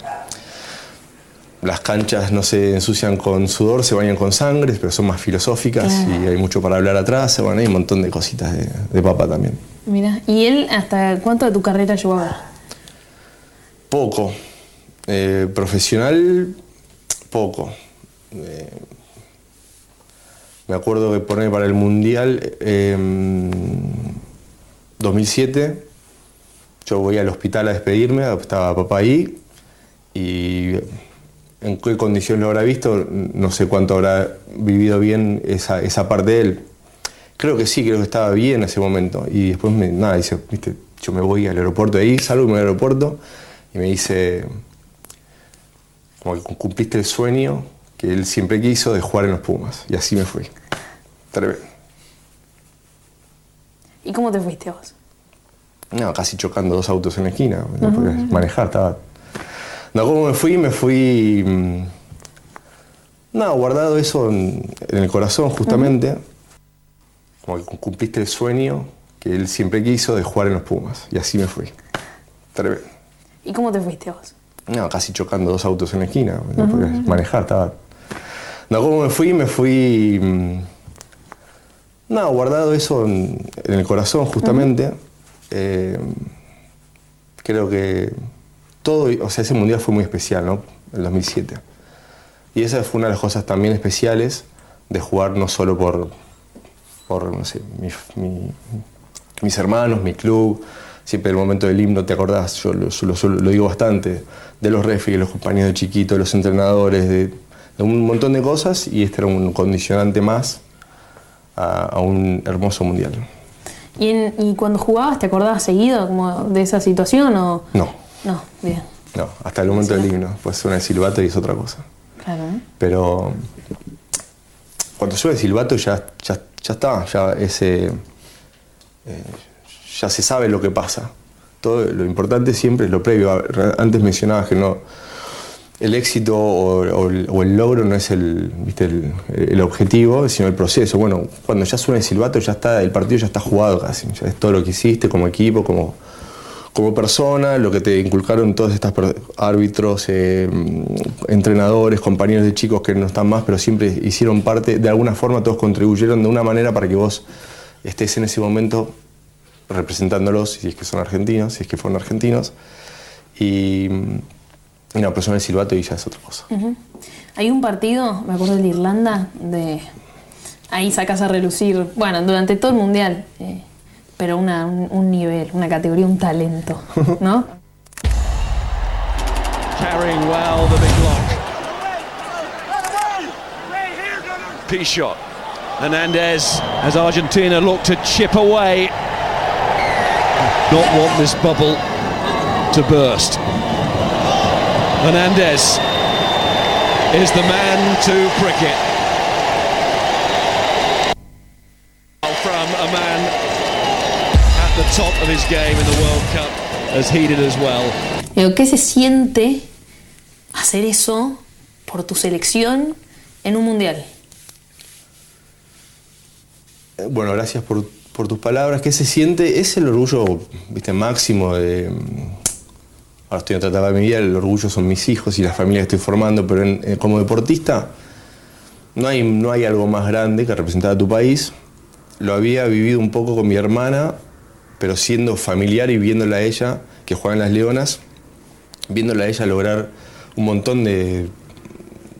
Las canchas no se ensucian con sudor, se bañan con sangre, pero son más filosóficas y hay mucho para hablar atrás. Bueno, hay un montón de cositas de, de papá también. Mira, ¿y él hasta cuánto de tu carrera llegó a ver? Poco. Eh, profesional, poco. Eh, me acuerdo que poner para el Mundial eh, 2007, yo voy al hospital a despedirme, estaba papá ahí, y en qué condición lo habrá visto, no sé cuánto habrá vivido bien esa, esa parte de él. Creo que sí, creo que estaba bien en ese momento. Y después, me, nada, dice, viste, yo me voy al aeropuerto de ahí, salgo y aeropuerto, y me dice, como que cumpliste el sueño que él siempre quiso de jugar en los Pumas. Y así me fui. Tremendo. ¿Y cómo te fuiste vos? No, casi chocando dos autos en la esquina. No podía manejar, estaba. No, ¿cómo me fui? Me fui. mm, No, guardado eso en, en el corazón, justamente. Como que cumpliste el sueño que él siempre quiso de jugar en los Pumas. Y así me fui. Tremendo. ¿Y cómo te fuiste vos? No, casi chocando dos autos en la esquina. No podía manejar, estaba. No, ¿cómo me fui? Me fui. No, guardado eso en, en el corazón, justamente. Eh, creo que todo, o sea, ese mundial fue muy especial, ¿no? El 2007. Y esa fue una de las cosas también especiales de jugar no solo por, por no sé, mi- mi- mis hermanos, mi club. Siempre el momento del himno, ¿te acordás? Yo lo, yo lo- yo lo digo bastante. De los refis, de los compañeros de chiquito, de los entrenadores, de, de un montón de cosas. Y este era un condicionante más a, a un hermoso mundial. ¿Y, en- y cuando jugabas, te acordabas seguido como de esa situación o...? No, No, bien, no, hasta el momento del himno. Pues suena el silbato y es otra cosa. claro. ¿eh? Pero cuando suena el silbato ya, ya, ya está, ya ese, eh, ya se sabe lo que pasa. Todo, lo importante siempre es lo previo. Antes mencionabas que no, el éxito o, el, logro no es el, el, objetivo, sino el proceso. Bueno, cuando ya suena el silbato ya está, el partido ya está jugado casi. Ya es todo lo que hiciste como equipo, como, como persona, lo que te inculcaron todos estos árbitros, eh, entrenadores, compañeros de chicos que no están más, pero siempre hicieron parte, de alguna forma todos contribuyeron de una manera para que vos estés en ese momento representándolos, si es que son argentinos, si es que fueron argentinos. Y no, pero suena el silbato y ya es otra cosa. Hay un partido, me acuerdo del de Irlanda, de ahí sacas a relucir, bueno, durante todo el mundial, eh, pero una- un, un nivel, una categoría, un talento, ¿no? Carrying well the big lock. P shot. Hernandez as Argentina look to chip away. Not want this bubble to burst. Hernandez is the man to prick it. From a man at the top of his game in the World Cup, as heated as well. ¿Qué se siente hacer eso por tu selección en un mundial? Eh, Bueno, gracias por, por tus palabras. ¿Qué se siente? Es el orgullo viste, máximo de... Ahora estoy en otra etapa de mi vida, el orgullo son mis hijos y la familia que estoy formando, pero en- eh, como deportista no hay, no hay algo más grande que representar a tu país. Lo había vivido un poco con mi hermana, pero siendo familiar y viéndola a ella, que juega en las Leonas, viéndola a ella lograr un montón de,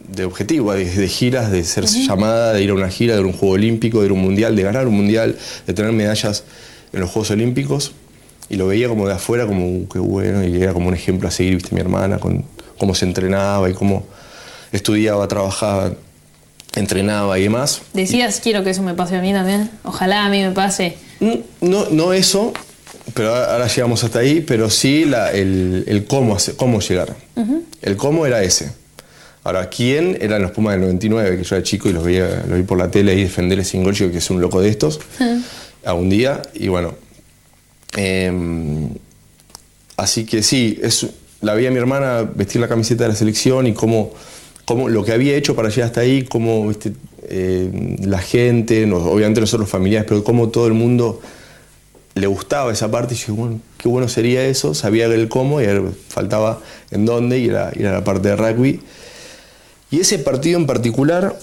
de objetivos, de, de giras, de ser llamada, de ir a una gira, de ir a un Juego Olímpico, de ir a un Mundial, de ganar un Mundial, de tener medallas en los Juegos Olímpicos. Y lo veía como de afuera, como "Uh, qué bueno, y era como un ejemplo a seguir, viste, mi hermana, con cómo se entrenaba y cómo estudiaba, trabajaba, entrenaba y demás. Decías, quiero que eso me pase a mí también. Ojalá a mí me pase. No, no eso, pero ahora llegamos hasta ahí, pero sí la- el, el cómo, hacer- cómo llegar. El cómo era ese. Ahora, ¿quién eran los Pumas del 99? Que yo era chico y los veía, los vi por la tele ahí defender sin gol, yo que es un loco de estos, a un día, y bueno. Em, así que sí, la vi a mi hermana vestir la camiseta de la selección y cómo, cómo lo que había hecho para llegar hasta ahí, cómo eh, la gente, obviamente nosotros familiares, pero cómo todo el mundo le gustaba esa parte y yo, bueno, qué bueno sería eso, sabía el cómo y faltaba en dónde y era, la parte de rugby. Y ese partido en particular,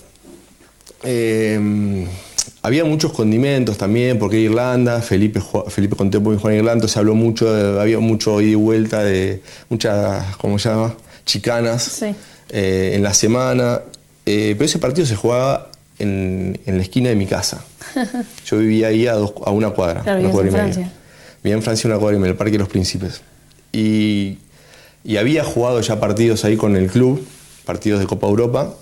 eh, había muchos condimentos también, porque Irlanda, Felipe, Felipe Contempo jugó en Irlanda, se habló mucho, de- había mucho ida y vuelta de muchas, ¿cómo se llama? Chicanas Sí. eh, en la semana. Eh, pero ese partido se jugaba en, en la esquina de mi casa. Yo vivía ahí a, dos- a una cuadra. Claro, una cuadra en y media. Francia. Vivía en Francia una cuadra y media, en el Parque de los Príncipes. Y, y había jugado ya partidos ahí con el club, partidos de Copa Europa.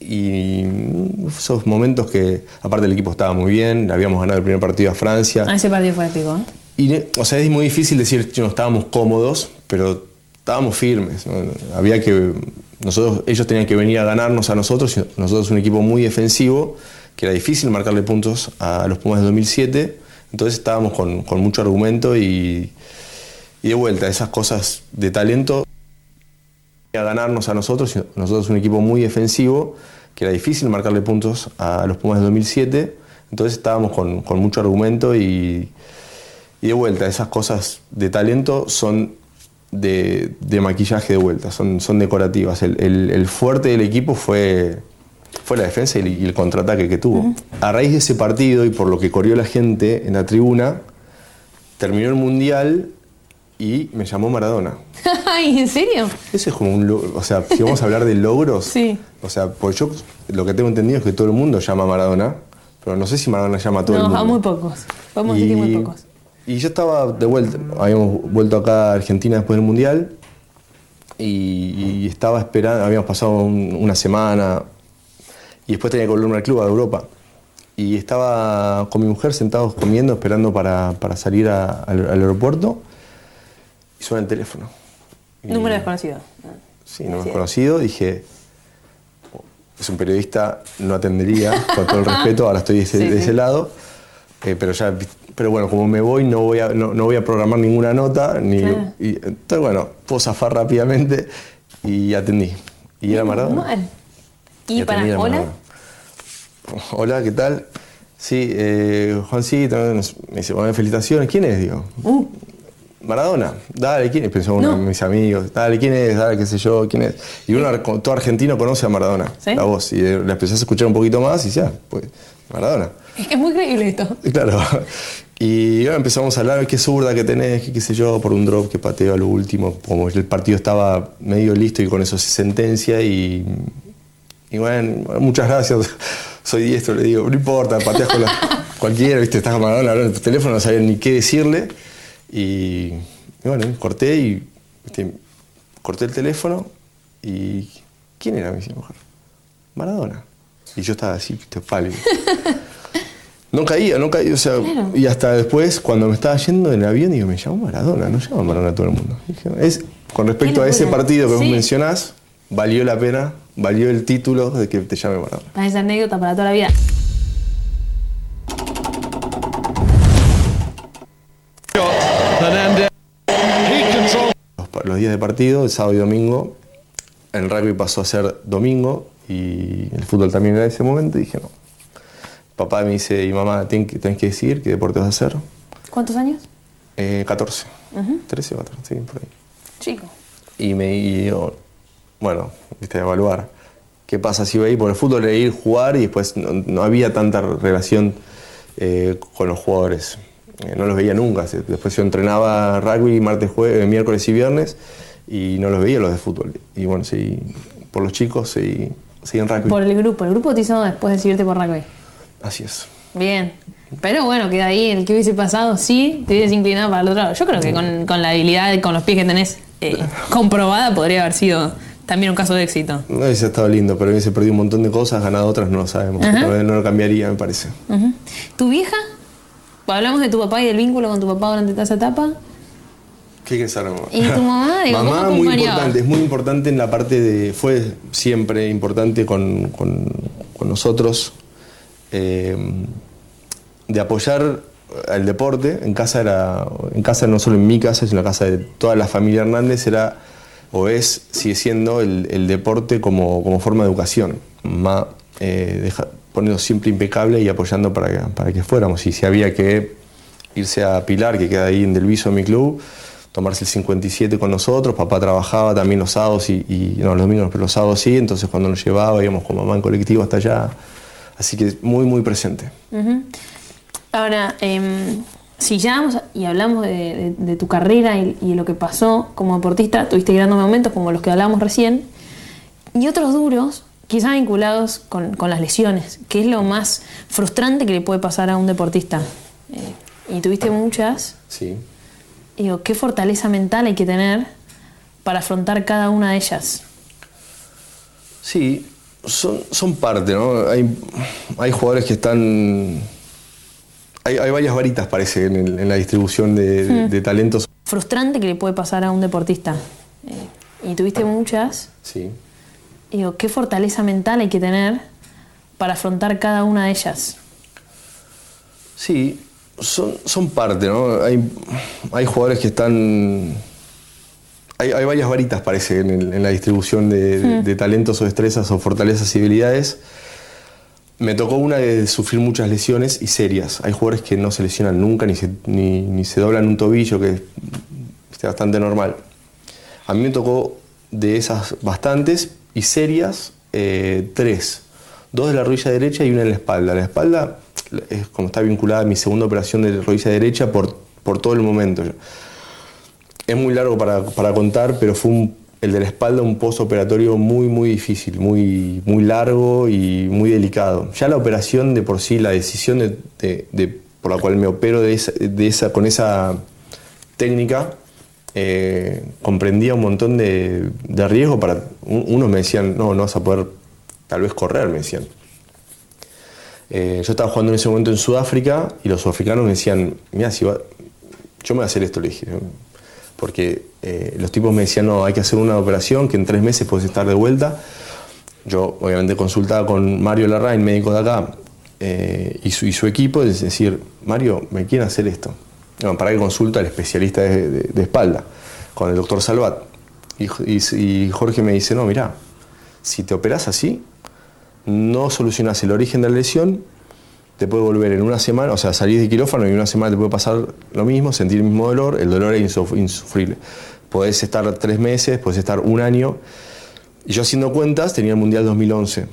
Y esos momentos que, aparte el equipo estaba muy bien, habíamos ganado el primer partido a Francia. Ah, ese partido fue épico, ¿eh? Y, o sea, es muy difícil decir que no estábamos cómodos, pero estábamos firmes. ¿no? Había que. Nosotros, ellos tenían que venir a ganarnos a nosotros, nosotros un equipo muy defensivo, que era difícil marcarle puntos a los Pumas de 2007. Entonces estábamos con, con mucho argumento y, y de vuelta, esas cosas de talento a ganarnos a nosotros, nosotros un equipo muy defensivo, que era difícil marcarle puntos a los Pumas de 2007. Entonces estábamos con, con mucho argumento y, y de vuelta, esas cosas de talento son de, de maquillaje de vuelta, son, son decorativas. El, el- el fuerte del equipo fue, fue la defensa y el, y el contraataque que tuvo. A raíz de ese partido y por lo que corrió la gente en la tribuna, terminó el Mundial y me llamó Maradona. Ay, ¿en serio? Eso es como un logro, o sea, si vamos a hablar de logros, Sí. o sea, pues yo lo que tengo entendido es que todo el mundo llama a Maradona, pero no sé si Maradona llama a todo el No, mundo. a muy pocos. Podemos decir que muy pocos. Y yo estaba de vuelta, habíamos vuelto acá a Argentina después del Mundial y, y estaba esperando, habíamos pasado un- una semana y después tenía que volverme al club a Europa. y estaba con mi mujer sentados comiendo, esperando para, para salir a- al, al aeropuerto y suena el teléfono. Y- Número desconocido. Sí, no me conocido, dije, "Oh, es un periodista, no atendería, con todo el respeto, ahora estoy de ese, Sí, de sí. lado, eh, pero ya, pero bueno, como me voy, no voy a, no, no voy a programar ninguna nota, ni, Claro. y, entonces bueno, puedo zafar rápidamente y atendí. Y era Maradona. Mal. Y Y para, hola. Maradona. Hola, ¿qué tal? Sí, eh, Juancito, me dice, bueno, felicitaciones, ¿quién es? Digo, Uh, Maradona, dale, ¿quién es? Pensó uno No. de mis amigos, dale, ¿quién es? Dale, qué sé yo, ¿quién es? Y uno, todo argentino conoce a Maradona, ¿Sí? la voz, y la empezás a escuchar un poquito más y ya, pues, Maradona. es que es muy creíble esto. Claro. Y bueno, empezamos a hablar, qué zurda que tenés, qué, qué sé yo, por un drop que pateo a lo último, como el partido estaba medio listo y con eso se sentencia y, y bueno, muchas gracias, soy diestro, le digo, no importa, pateas con la, cualquiera, viste, estás con Maradona hablando en tu teléfono, no sabía ni qué decirle y, y bueno, corté y viste, corté el teléfono y ¿quién era mi mujer? Maradona. Y yo estaba así, pálido. No caía, no caía, o sea, Claro. y hasta después, cuando me estaba yendo en el avión, digo, me llamo Maradona, no llamo Maradona a todo el mundo. Dije, es, con respecto a ese partido que vos Sí. mencionás, valió la pena, valió el título de que te llame Maradona. Esa anécdota para toda la vida. Los, días de partido, el sábado y domingo, el rugby pasó a ser domingo y el fútbol también era ese momento y dije, no. Papá me dice, y mamá, tenés que, tenés que decidir qué deporte vas a hacer. ¿Cuántos años? Eh, 14, 13 o 14, sí, por ahí. Chico. y me y digo, bueno, viste, evaluar qué pasa si voy a ir, porque el fútbol era ir, jugar y después no, no había tanta relación eh, con los jugadores. Eh, no los veía nunca. Después yo entrenaba rugby martes, jue- eh, miércoles y viernes y no los veía los de fútbol. Y bueno, sí, por los chicos seguí, seguí en rugby. Por el grupo. El grupo te hizo después decidirte por rugby. Así es. Bien. Pero bueno, queda ahí el que hubiese pasado, sí, te hubieses inclinado para el otro lado. Yo creo que con, con la habilidad, con los pies que tenés eh, comprobada, podría haber sido también un caso de éxito. No hubiese estado lindo, pero hubiese perdido un montón de cosas, ganado otras, no lo sabemos. Ajá. No, no lo cambiaría, me parece. ¿Tu vieja? Hablamos de tu papá y del vínculo con tu papá durante toda esa etapa. ¿Qué mamá? ¿Y tu mamá? Digo, ¿cómo mamá muy importante, es muy importante en la parte de, fue siempre importante con, con- con nosotros, eh, de apoyar al deporte. En casa era, en casa no solo en mi casa, sino en la casa de toda la familia Hernández era o es, sigue siendo el, el deporte como, como forma de educación. Mamá eh, deja- poniendo siempre impecable y apoyando para que, para que fuéramos. Y si había que irse a Pilar, que queda ahí en Delviso, mi club, tomarse el 57 con nosotros. Papá trabajaba también los sábados y, no, los domingos, pero los sábados sí. Entonces cuando nos llevaba íbamos con mamá en colectivo hasta allá. Así que muy, muy presente. Ahora, em, si ya vamos y hablamos de tu carrera y, y lo que pasó como deportista, tuviste grandes momentos como los que hablábamos recién, y otros duros, quizás vinculados con, con las lesiones, que es lo más frustrante que le puede pasar a un deportista. Eh, y tuviste muchas, Sí. digo, ¿qué fortaleza mental hay que tener para afrontar cada una de ellas? Sí, son, son parte, ¿no? Hay, hay jugadores que están... Hay, hay varias varitas, parece, en, el- en la distribución de, de- de talentos. Frustrante que le puede pasar a un deportista. Eh, y tuviste muchas, Sí. Digo, ¿qué fortaleza mental hay que tener para afrontar cada una de ellas? Sí, son, son parte, ¿no? Hay, hay jugadores que están... Hay, hay varias varitas, parece, en, el- en la distribución de, de- de talentos o destrezas o fortalezas y habilidades. Me tocó una de sufrir muchas lesiones y serias. Hay jugadores que no se lesionan nunca ni se, ni, ni se doblan un tobillo, que es bastante normal. A mí me tocó de esas bastantes y serias, eh, tres. Dos de la rodilla derecha y una en la espalda. La espalda es como está vinculada a mi segunda operación de rodilla derecha por, por todo el momento. Es muy largo para, para contar, pero fue el de la espalda un postoperatorio muy, muy difícil, muy, muy largo y muy delicado. Ya la operación de por sí, la decisión de, por la cual me opero esa, esa- con esa técnica, eh, comprendía un montón de, de riesgo para... un- Unos me decían, no, no vas a poder tal vez correr, me decían. Eh, yo estaba jugando en ese momento en Sudáfrica y los sudafricanos me decían, mira, si va, yo me voy a hacer esto, le dije. Porque eh, los tipos me decían, no, hay que hacer una operación que en tres meses puedes estar de vuelta. Yo obviamente consultaba con Mario Larraín, médico de acá, y, su, y su equipo, es decir, Mario, me quieren hacer esto. Para que consulta al especialista de, espalda, con el doctor Salvat. Y, Jorge me dice, no, mira, si te operas así, no solucionas el origen de la lesión, te puede volver en una semana, o sea, salís de quirófano y en una semana te puede pasar lo mismo, sentir el mismo dolor, el dolor es insuf- insufrible. Podés estar tres meses, podés estar un año. Y yo haciendo cuentas tenía el Mundial 2011.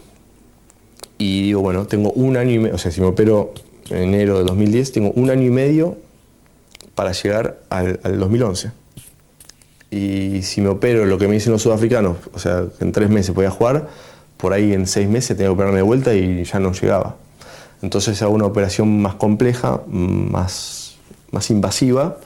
Y digo, bueno, tengo un año y medio, o sea, si me opero en enero de 2010, tengo un año y medio para llegar al, al 2011. Y si me opero lo que me dicen los sudafricanos, o sea, en tres meses podía jugar, por ahí en seis meses tenía que operarme de vuelta y ya no llegaba. Entonces hago una operación más compleja, más, más invasiva,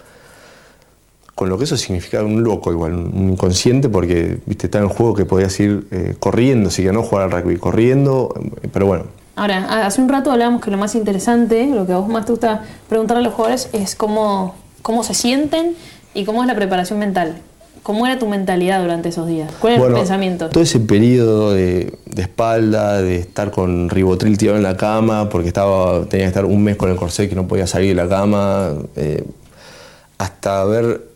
con lo que eso significa un loco igual, un inconsciente, porque viste, está en juego que podías ir eh, corriendo, si que no jugar al rugby, corriendo, pero bueno, Ahora, hace un rato hablábamos que lo más interesante, lo que a vos más te gusta preguntar a los jugadores es cómo, cómo se sienten y cómo es la preparación mental. ¿Cómo era tu mentalidad durante esos días? ¿Cuál era Bueno, tu pensamiento? Todo ese periodo de, de espalda, de estar con ribotril tirado en la cama, porque estaba, tenía que estar un mes con el corset que no podía salir de la cama, eh, hasta haber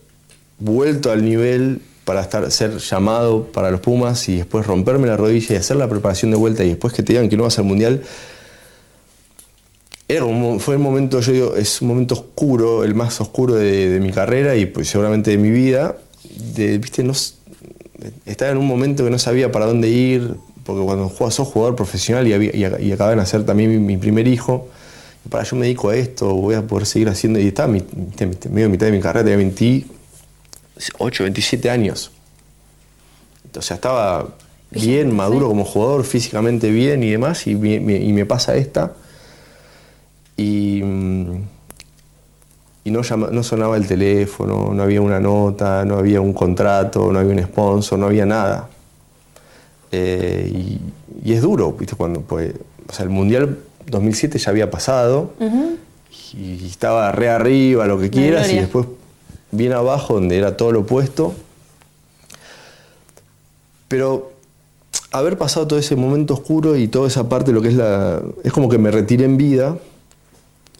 vuelto al nivel para estar, ser llamado para los Pumas y después romperme la rodilla y hacer la preparación de vuelta y después que te digan que no vas al Mundial, era como- fue el momento, yo es un momento oscuro, el más oscuro de, de mi carrera y pues seguramente de mi vida. De, ¿viste? No, estaba en un momento que no sabía para dónde ir, porque cuando juegas sos jugador profesional y, había- y, ac- y acabé de nacer también mi, primer hijo, para yo me dedico a esto, voy a poder seguir haciendo, y estaba mi- mi- medio mitad de mi carrera, tenía 28, 27 años. O sea, estaba bien, maduro como jugador, físicamente bien y demás, y me, me- y me pasa esta. Y, mm, y no, llama- no sonaba el teléfono, no había una nota, no había un contrato, no había un sponsor, no había nada. Eh, y, y es duro, ¿viste? Cuando, pues, o sea, el Mundial 2007 ya había pasado y estaba re arriba, lo que quieras, y después bien abajo, donde era todo lo opuesto. Pero haber pasado todo ese momento oscuro y toda esa parte, lo que es la. Es como que me retiré en vida.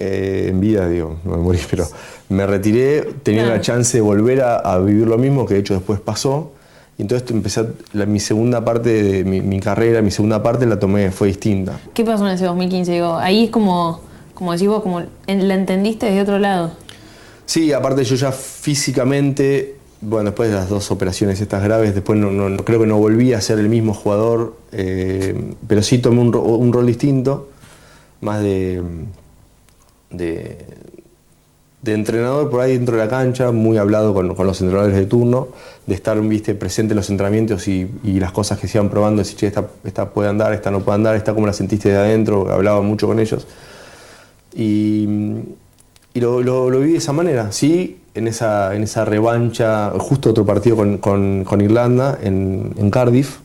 eh, en vida, digo, no me morí, pero me retiré, tenía Claro. la chance de volver a, a vivir lo mismo, que de hecho después pasó. Y entonces empecé, a- la- mi segunda parte de mi, mi carrera, mi segunda parte la tomé, fue distinta. ¿Qué pasó en ese 2015? Digo, ahí es como, como decís vos, como la entendiste desde otro lado. Sí, aparte yo ya físicamente, bueno, después de las dos operaciones estas graves, después no, creo que no volví a ser el mismo jugador, eh, pero sí tomé un, ro- un rol distinto, más de, de, entrenador por ahí dentro de la cancha, muy hablado con, los entrenadores de turno, de estar viste, presente en los entrenamientos y, las cosas que se iban probando, decir, che, esta, esta puede andar, esta no puede andar, esta como la sentiste de adentro, hablaba mucho con ellos. Y, y lo, lo- vi de esa manera, sí, en esa, en esa revancha, justo otro partido con, con- Irlanda en, en Cardiff,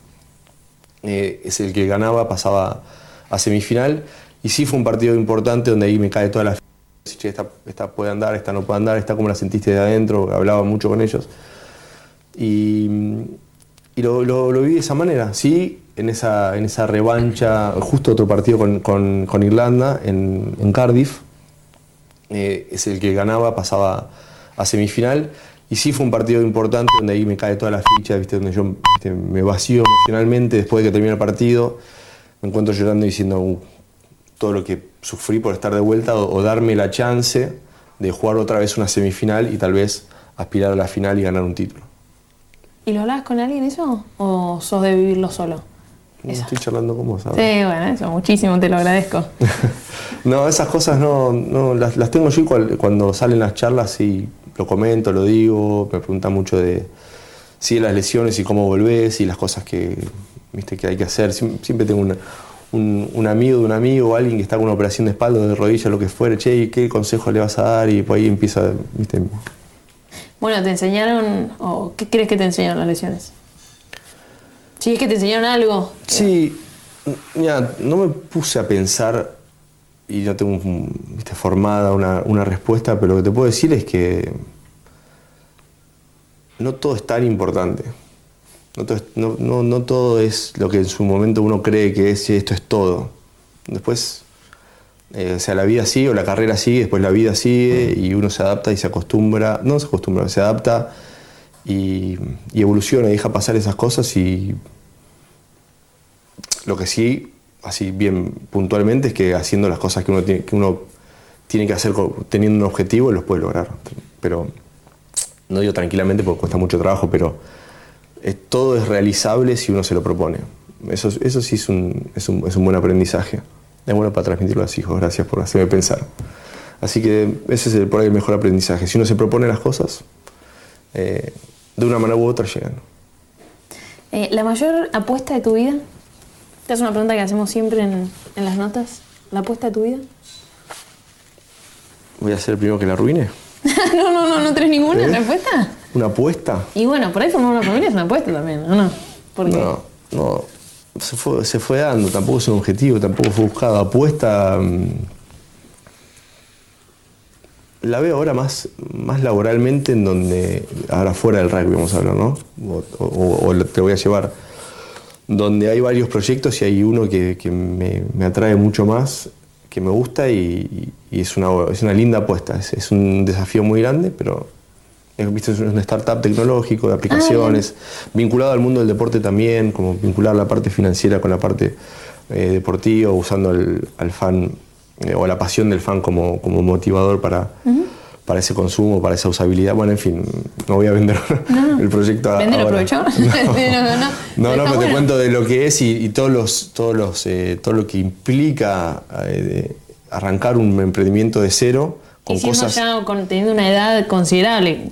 eh, es el que ganaba, pasaba a semifinal, y sí fue un partido importante donde ahí me cae toda la esta, esta puede andar, esta no puede andar, esta como la sentiste de adentro, hablaba mucho con ellos. Y, y lo, lo- vi de esa manera, sí, en esa, en esa revancha, justo otro partido con, con- con Irlanda en, en Cardiff, eh, es el que ganaba, pasaba a semifinal. Y sí fue un partido importante donde ahí me cae toda la ficha, ¿viste? donde yo me vacío emocionalmente después de que termina el partido. Me encuentro llorando diciendo "Uh, todo lo que sufrí por estar de vuelta o, o darme la chance de jugar otra vez una semifinal y tal vez aspirar a la final y ganar un título. ¿Y lo hablabas con alguien eso? ¿O sos de vivirlo solo? Eso. estoy charlando con vos Sí, bueno, eso, muchísimo, te lo agradezco. No, esas cosas no, no las, las tengo yo cual- cuando salen las charlas y lo comento, lo digo, me preguntan mucho de sí, de las lesiones y cómo volvés y las cosas que, viste, que hay que hacer. Siem- Siempre tengo una- un, un amigo de un amigo o alguien que está con una operación de espalda o de rodilla, lo que fuera, che, ¿y ¿qué consejo le vas a dar? Y por ahí empieza, viste, Bueno, ¿te enseñaron o qué crees que te enseñaron las lesiones? Si es que te enseñaron algo. Sí, mira, no me puse a pensar y no tengo viste, formada una, una respuesta, pero lo que te puedo decir es que no todo es tan importante. No todo, es, no- no- no todo es lo que en su momento uno cree que es y esto es todo. Después, eh, o sea, la vida sigue o la carrera sigue, después la vida sigue y uno se adapta y se acostumbra, no se acostumbra, se adapta y, evoluciona y deja pasar esas cosas y lo que sí, así bien puntualmente, es que haciendo las cosas que uno tiene que, uno tiene que hacer teniendo un objetivo, los puede lograr. Pero no digo tranquilamente porque cuesta mucho trabajo, pero todo es realizable si uno se lo propone. Eso, eso sí es un, es, un, es un buen aprendizaje. Es bueno para transmitirlo a los hijos. Gracias por hacerme pensar. Así que ese es el, por ahí el mejor aprendizaje. Si uno se propone las cosas, eh, de una manera u otra llegan. Eh, ¿La mayor apuesta de tu vida? Esta es una pregunta que hacemos siempre en, en las notas. ¿La apuesta de tu vida? Voy a ser el primero que la arruine. no, no, no, no tenés ninguna ¿Eh? respuesta. ¿Una apuesta? Y bueno, por ahí formar una familia es una apuesta también, ¿o no? Porque No, no. Se fue, se fue dando, tampoco es un objetivo, tampoco fue buscado. Apuesta. mm, La veo ahora más, más laboralmente en donde. Ahora fuera del rugby, vamos a hablar, ¿no? O, o- o te voy a llevar. Donde hay varios proyectos y hay uno que, que me, me atrae mucho más, que me gusta y, y es, una, es una linda apuesta. Es, es un desafío muy grande, pero es, ¿viste? es un startup tecnológico de aplicaciones, vinculado al mundo del deporte también, como vincular la parte financiera con la parte eh, deportiva, usando el- al fan eh, o la pasión del fan como, como motivador para, para ese consumo, para esa usabilidad. Bueno, en fin, no voy a vender el proyecto a- Vender, ahora. No, no, no, No, pero te cuento de lo que es y, y todos los, todos los, eh, todo lo que implica eh, arrancar un emprendimiento de cero con y siendo cosas. ya con, teniendo una edad considerable.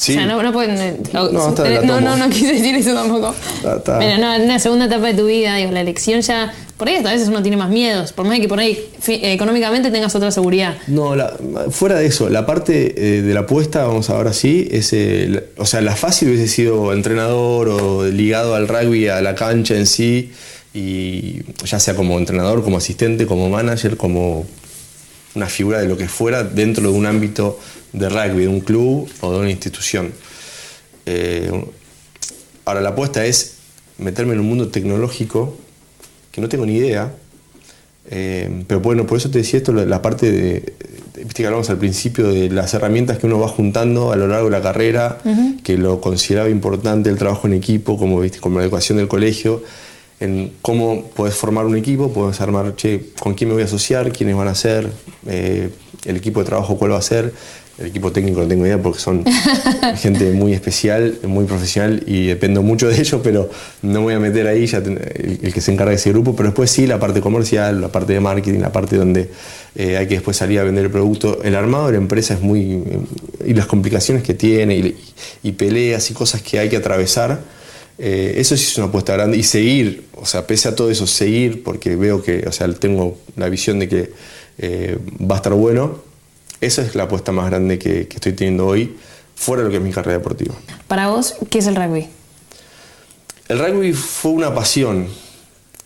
Sí. O sea, no, no pueden. eh, No, no, no, no quise decir eso tampoco. Pero no, en una segunda etapa de tu vida, digo, la elección ya. Por ahí hasta a veces uno tiene más miedos. Por más que por ahí eh, económicamente tengas otra seguridad. No, la- fuera de eso, la parte eh, de la apuesta, vamos ahora sí, es, eh, o sea, la fácil hubiese sido entrenador o ligado al rugby, a la cancha en sí, y ya sea como entrenador, como asistente, como manager, como una figura de lo que fuera dentro de un ámbito de rugby, de un club o de una institución. Eh, ahora, la apuesta es meterme en un mundo tecnológico que no tengo ni idea, eh, pero bueno, por eso te decía esto, la, parte de, viste que hablamos al principio de las herramientas que uno va juntando a lo largo de la carrera, que lo consideraba importante el trabajo en equipo, como, viste, como la educación del colegio, en cómo podés formar un equipo, podés armar, che, con quién me voy a asociar, quiénes van a ser, eh, el equipo de trabajo cuál va a ser, el equipo técnico no tengo idea porque son gente muy especial, muy profesional y dependo mucho de ellos, pero no me voy a meter ahí, ya ten- el, el que se encarga de ese grupo, pero después sí la parte comercial, la parte de marketing, la parte donde eh, hay que después salir a vender el producto. El armado de la empresa es muy... y las complicaciones que tiene y, y peleas y cosas que hay que atravesar. Eh, eso sí es una apuesta grande y seguir, o sea, pese a todo eso, seguir, porque veo que, o sea, tengo la visión de que eh, va a estar bueno, esa es la apuesta más grande que, que estoy teniendo hoy, fuera de lo que es mi carrera deportiva. Para vos, ¿qué es el rugby? El rugby fue una pasión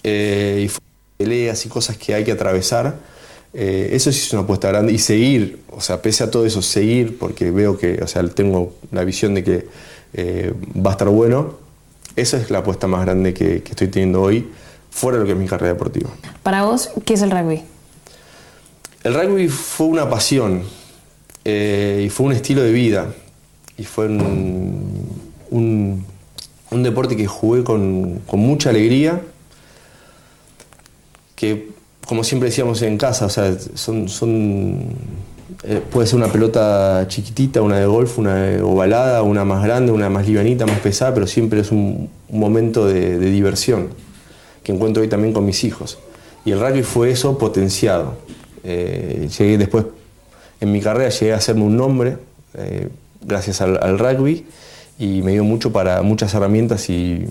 eh, y fue peleas y cosas que hay que atravesar. Eh, eso sí es una apuesta grande y seguir, o sea, pese a todo eso, seguir, porque veo que, o sea, tengo la visión de que va a estar bueno. Esa es la apuesta más grande que, que estoy teniendo hoy, fuera de lo que es mi carrera deportiva. Para vos, ¿qué es el rugby? El rugby fue una pasión eh, y fue un estilo de vida y fue un, un- un deporte que jugué con, con mucha alegría, que como siempre decíamos en casa, o sea, son, son, eh, puede ser una pelota chiquitita, una de golf, una ovalada, una más grande, una más livianita, más pesada, pero siempre es un, momento de, diversión que encuentro hoy también con mis hijos. Y el rugby fue eso potenciado. Eh, llegué después, en mi carrera llegué a hacerme un nombre eh, gracias al rugby y me dio mucho para muchas herramientas y,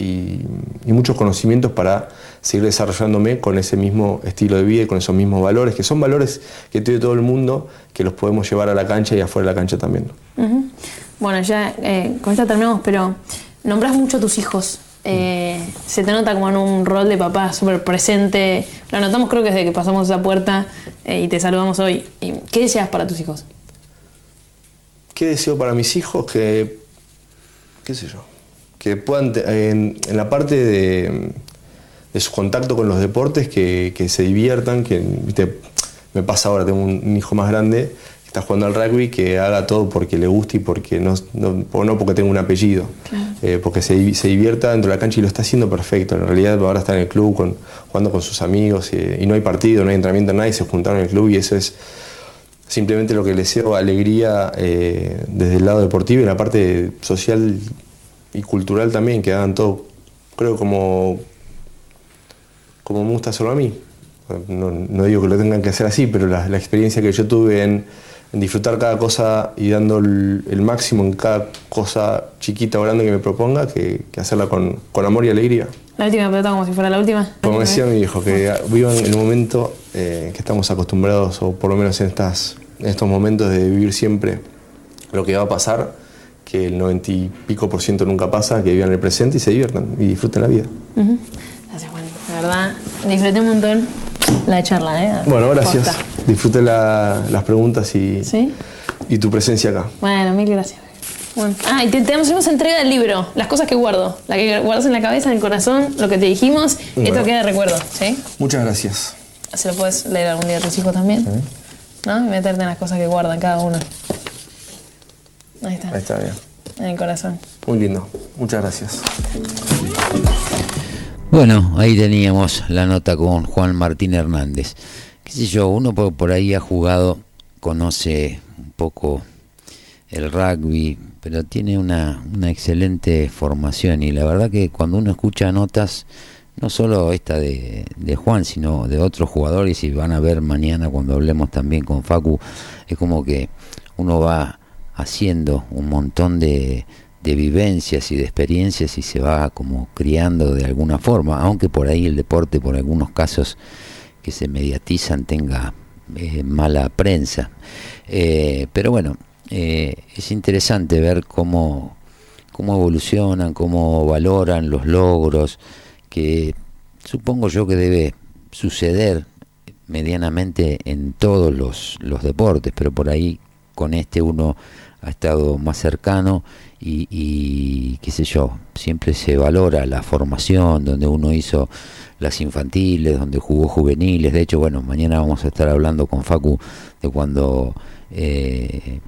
y- y muchos conocimientos para seguir desarrollándome con ese mismo estilo de vida y con esos mismos valores, que son valores que tiene todo el mundo, que los podemos llevar a la cancha y afuera de la cancha también. Bueno, ya eh, con esto terminamos, pero nombras mucho a tus hijos. Eh, se te nota como en un rol de papá súper presente. Lo notamos creo que desde que pasamos esa puerta eh, y te saludamos hoy. ¿Y ¿Qué deseas para tus hijos? ¿Qué deseo para mis hijos? Que, qué sé yo, que puedan, en, en la parte de, de su contacto con los deportes, que, que se diviertan, que viste, me pasa ahora, tengo un, un hijo más grande que está jugando al rugby, que haga todo porque le guste y porque no, no, o no porque tenga un apellido, Eh, porque se, divi- se divierta dentro de la cancha y lo está haciendo perfecto. En realidad ahora está en el club con- jugando con sus amigos y no hay partido, no hay entrenamiento, nada, y se juntaron en el club y eso es simplemente lo que les deseo alegría eh, desde el lado deportivo y en la parte social y cultural también, que hagan todo, creo, como, como me gusta hacerlo a mí. No, no digo que lo tengan que hacer así, pero la, la experiencia que yo tuve en, en disfrutar cada cosa y dando el, el máximo en cada cosa chiquita o grande que me proponga, que, que hacerla con, con amor y alegría. La última pregunta como si fuera la última. Como decía mi viejo, que vivan el momento eh, que estamos acostumbrados, o por lo menos en, estas, en estos momentos de vivir siempre lo que va a pasar, que el 90 y pico por ciento nunca pasa, que vivan el presente y se diviertan y disfruten la vida. Ujú. Gracias, Juan. De verdad, disfruté un montón la charla, ¿eh? Bueno, gracias. Posta. Disfruté la- las preguntas y, ¿Sí? y tu presencia acá. Bueno, mil gracias. Bueno. Ah, y te, te hacemos entrega del libro, las cosas que guardo, la que guardas en la cabeza, en el corazón, lo que te dijimos, Bueno. esto queda de recuerdo, ¿sí? Muchas gracias. Se lo puedes leer algún día a tus hijos también, ¿no? Y meterte en las cosas que guardan cada uno. Ahí está, Ahí está bien. en el corazón. Muy lindo. Muchas gracias. Bueno, ahí teníamos la nota con Juan Martín Hernández. Qué sé yo, uno por, por ahí ha jugado, conoce un poco el rugby, pero tiene una, una excelente formación y la verdad que cuando uno escucha notas, no solo esta de, de Juan, sino de otros jugadores y van a ver mañana cuando hablemos también con Facu, es como que uno va haciendo un montón de, de vivencias y de experiencias y se va como criando de alguna forma, aunque por ahí el deporte, por algunos casos que se mediatizan, tenga eh, mala prensa. Eh, pero bueno, eh, es interesante ver cómo, cómo evolucionan, cómo valoran los logros, que supongo yo que debe suceder medianamente en todos los, los deportes, pero por ahí con este uno ha estado más cercano y, y, qué sé yo, siempre se valora la formación, donde uno hizo las infantiles, donde jugó juveniles, de hecho, bueno, mañana vamos a estar hablando con Facu de cuando eh,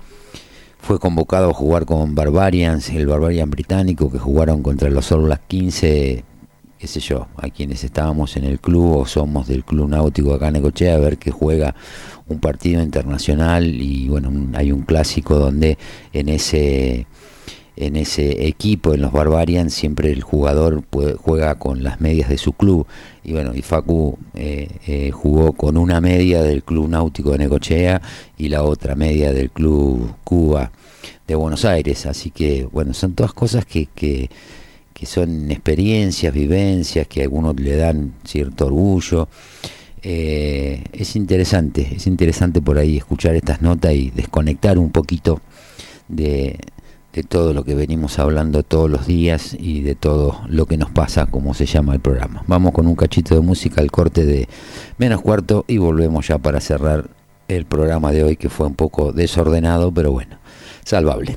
fue convocado a jugar con Barbarians, el Barbarian británico, que jugaron contra los All Blacks 15, qué sé yo, a quienes estábamos en el club o somos del club náutico acá en Ecochea, a ver que juega un partido internacional y bueno, un- hay un clásico donde en ese en ese equipo, en los Barbarians, siempre el jugador puede- juega con las medias de su club. Y bueno, y Facu eh, eh, jugó con una media del Club Náutico de Necochea y la otra media del Club Cuba de Buenos Aires. Así que, bueno, son todas cosas que, que, que son experiencias, vivencias, que a algunos le dan cierto orgullo. Eh, es interesante, es interesante por ahí escuchar estas notas y desconectar un poquito de, de todo lo que venimos hablando todos los días y de todo lo que nos pasa, como se llama el programa. Vamos con un cachito de música al corte de menos cuarto y volvemos ya para cerrar el programa de hoy que fue un poco desordenado, pero bueno, salvable.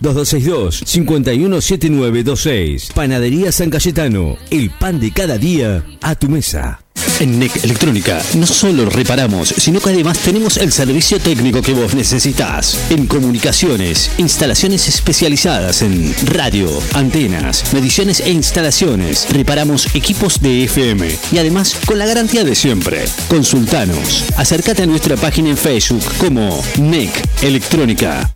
2262-517926. Panadería San Cayetano. El pan de cada día a tu mesa. En NEC Electrónica no solo reparamos, sino que además tenemos el servicio técnico que vos necesitas. En comunicaciones, instalaciones especializadas en radio, antenas, mediciones e instalaciones. Reparamos equipos de FM y además con la garantía de siempre. Consultanos. Acércate a nuestra página en Facebook como NEC Electrónica.